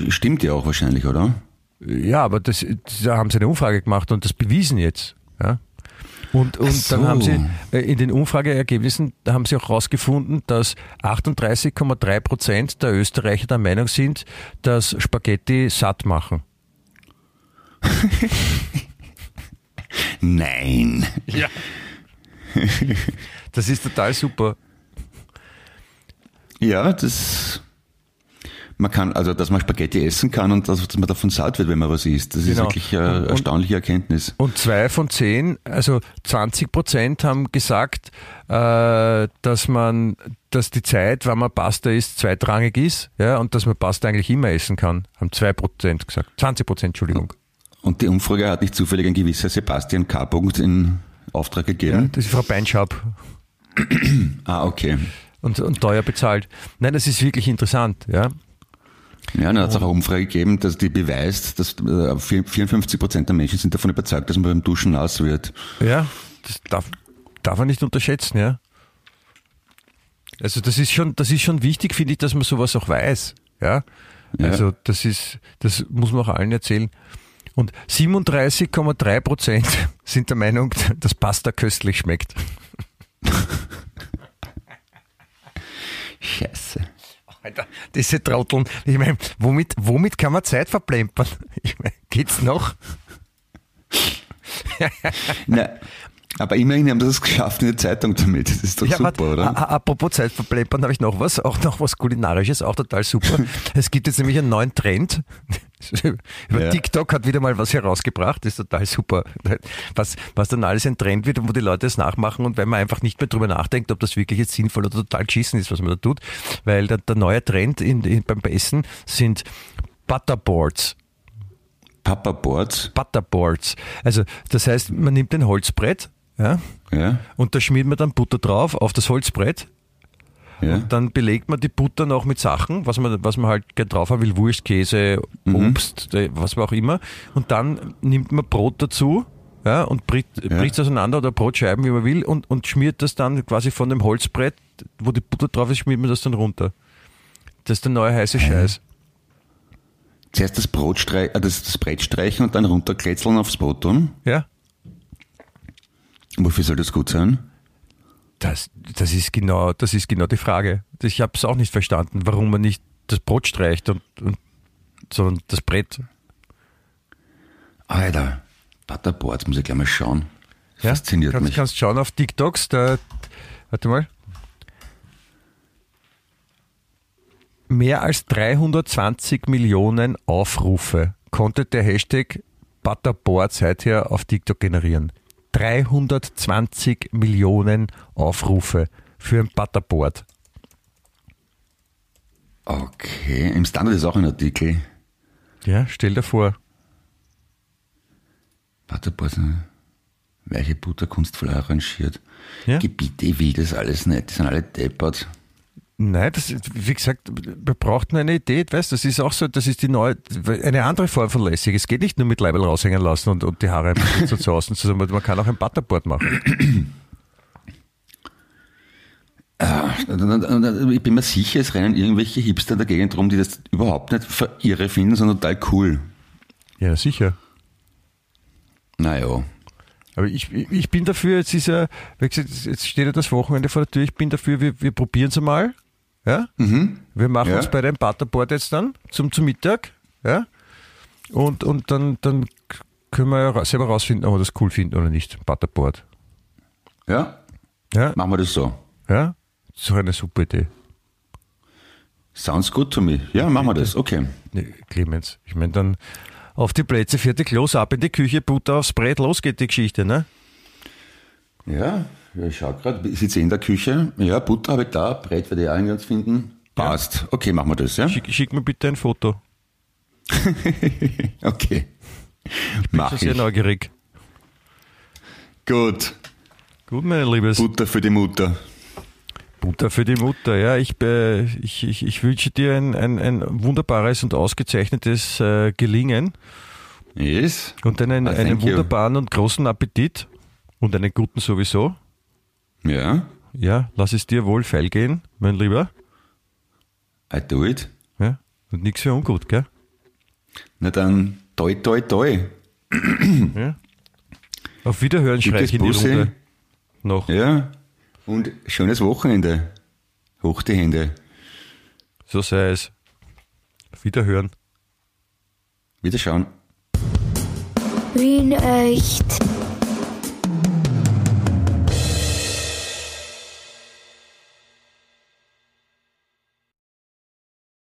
stimmt ja auch wahrscheinlich, oder? Ja, aber das, da haben sie eine Umfrage gemacht und das bewiesen jetzt. Ja? Und, und so. dann haben sie in den Umfrageergebnissen, haben sie auch herausgefunden, dass 38,3 Prozent der Österreicher der Meinung sind, dass Spaghetti satt machen. Nein. Das ist total super. Ja, das. Man kann, also dass man Spaghetti essen kann und dass, dass man davon satt wird, wenn man was isst. Das ist Genau. wirklich eine Und- und- erstaunliche Erkenntnis. Und zwei von zehn, also 20 Prozent haben gesagt, äh, dass man, dass die Zeit, wann man Pasta isst, zweitrangig ist, ja, und dass man Pasta eigentlich immer essen kann. Haben zwei Prozent gesagt. 20 Prozent, Entschuldigung. Und die Umfrage hat nicht zufällig ein gewisser Sebastian K. Punkt in Auftrag Ja, gegeben. das ist Frau Beinschab Ah, okay. und, und teuer bezahlt. Nein, das ist wirklich interessant, ja. Ja, dann hat es auch eine Umfrage gegeben, dass die beweist, dass äh, 54 Prozent der Menschen sind davon überzeugt, dass man beim Duschen nass wird. Ja, das darf, darf man nicht unterschätzen, ja. Also das ist schon, das ist schon wichtig, finde ich, dass man sowas auch weiß, ja. Ja. Also das ist, das muss man auch allen erzählen. Und 37,3 Prozent sind der Meinung, dass Pasta köstlich schmeckt. Scheiße. Alter, diese Trotteln. Ich meine, womit, womit kann man Zeit verplempern? Ich meine, geht's noch? Na, aber immerhin haben sie es geschafft in der Zeitung damit. Das ist doch super, warte, oder? apropos Zeit verplempern, habe ich noch was, auch noch was Kulinarisches, auch total super. es gibt jetzt nämlich einen neuen Trend. Über Ja. TikTok hat wieder mal was herausgebracht, das ist total super. Was, was dann alles ein Trend wird und wo die Leute es nachmachen und wenn man einfach nicht mehr drüber nachdenkt, ob das wirklich jetzt sinnvoll oder total geschissen ist, was man da tut. Weil der, der neue Trend in, in, beim Essen sind Butterboards. Papa Boards. Butterboards. Also das heißt, man nimmt ein Holzbrett, ja, Ja, und da schmiert man dann Butter drauf auf das Holzbrett ja. dann belegt man die Butter noch mit Sachen, was man, was man halt gern drauf haben will, Wurst, Käse, Obst, äh, was auch immer. Und dann nimmt man Brot dazu ja, und bricht es auseinander oder Brotscheiben, wie man will, und, und schmiert das dann quasi von dem Holzbrett, wo die Butter drauf ist, schmiert man das dann runter. Das ist der neue heiße Scheiß. Zuerst das Brot streich, äh, das, das Brett streichen und dann runterkletzeln aufs Brot tun. Ja? Wofür soll das gut sein? Das, das, ist genau, das ist genau die Frage. Ich habe es auch nicht verstanden, warum man nicht das Brot streicht, und, und, sondern das Brett. Alter, Butterboards, muss ich gleich mal schauen. Ja? Fasziniert kannst, mich. kannst schauen auf TikToks, da, warte mal. Mehr als 320 Millionen Aufrufe konnte der Hashtag Butterboard seither auf TikTok generieren. 320 Millionen Aufrufe für ein Butterboard. Okay, im Standard ist auch ein Artikel. Ja, stell dir vor. Butterboards, ne? weiche Butter kunstvoll arrangiert. Ja? Gebiete, ich will das alles nicht, die sind alle deppert. Nein, das, wie gesagt, wir brauchten eine Idee, weißt, das ist auch so, das ist die neue, eine andere Form von Lässig. Es geht nicht nur mit Leibel raushängen lassen und, und die Haare so zu außen, sondern man kann auch ein Butterboard machen. Ich bin mir sicher, es rennen irgendwelche Hipster in der Gegend rum, die das überhaupt nicht irre finden, sondern total cool. Ja, sicher. Naja. Aber ich, ich bin dafür, jetzt ist ja, wie gesagt, jetzt steht ja das Wochenende vor der Tür, ich bin dafür, wir, wir probieren es mal. Ja? Wir machen Ja. uns bei dem Butterboard jetzt dann zum, zum Mittag. Ja? Und, und dann, dann können wir ja selber rausfinden, ob wir das cool finden oder nicht. Butterboard. Ja, Ja? machen wir das so. Ja? Das ist doch eine super Idee. Sounds good to me. Ja, machen wir das. Okay. Nee, Clemens, ich meine dann auf die Plätze, fertig, los, ab in die Küche, Butter aufs Brett, los geht die Geschichte, ne? Ja, ja ich schau gerade, ich sitze in der Küche. Ja, Butter habe ich da, Brett werde ich auch ganz finden. Passt. Okay, machen wir das, ja? Schick, schick mir bitte ein Foto. Okay. Ich bin Mach schon sehr ich. neugierig. Gut. Gut, mein Liebes. Butter für die Mutter. Butter für die Mutter, ja. Ich, äh, ich, ich, ich wünsche dir ein, ein, ein wunderbares und ausgezeichnetes äh, Gelingen Yes. und einen, Ah, einen thank you. wunderbaren und großen Appetit und einen guten sowieso. Ja, Ja, lass es dir wohl feil gehen, mein Lieber. I do it. Ja, und nichts für ungut, gell? Na dann, toi, toi, toi. Ja. Auf Wiederhören schreie Dickes ich in die. Runde. Noch. Ja, und schönes Wochenende. Hoch die Hände. So sei es. Auf Wiederhören. Wiederschauen. Wien echt.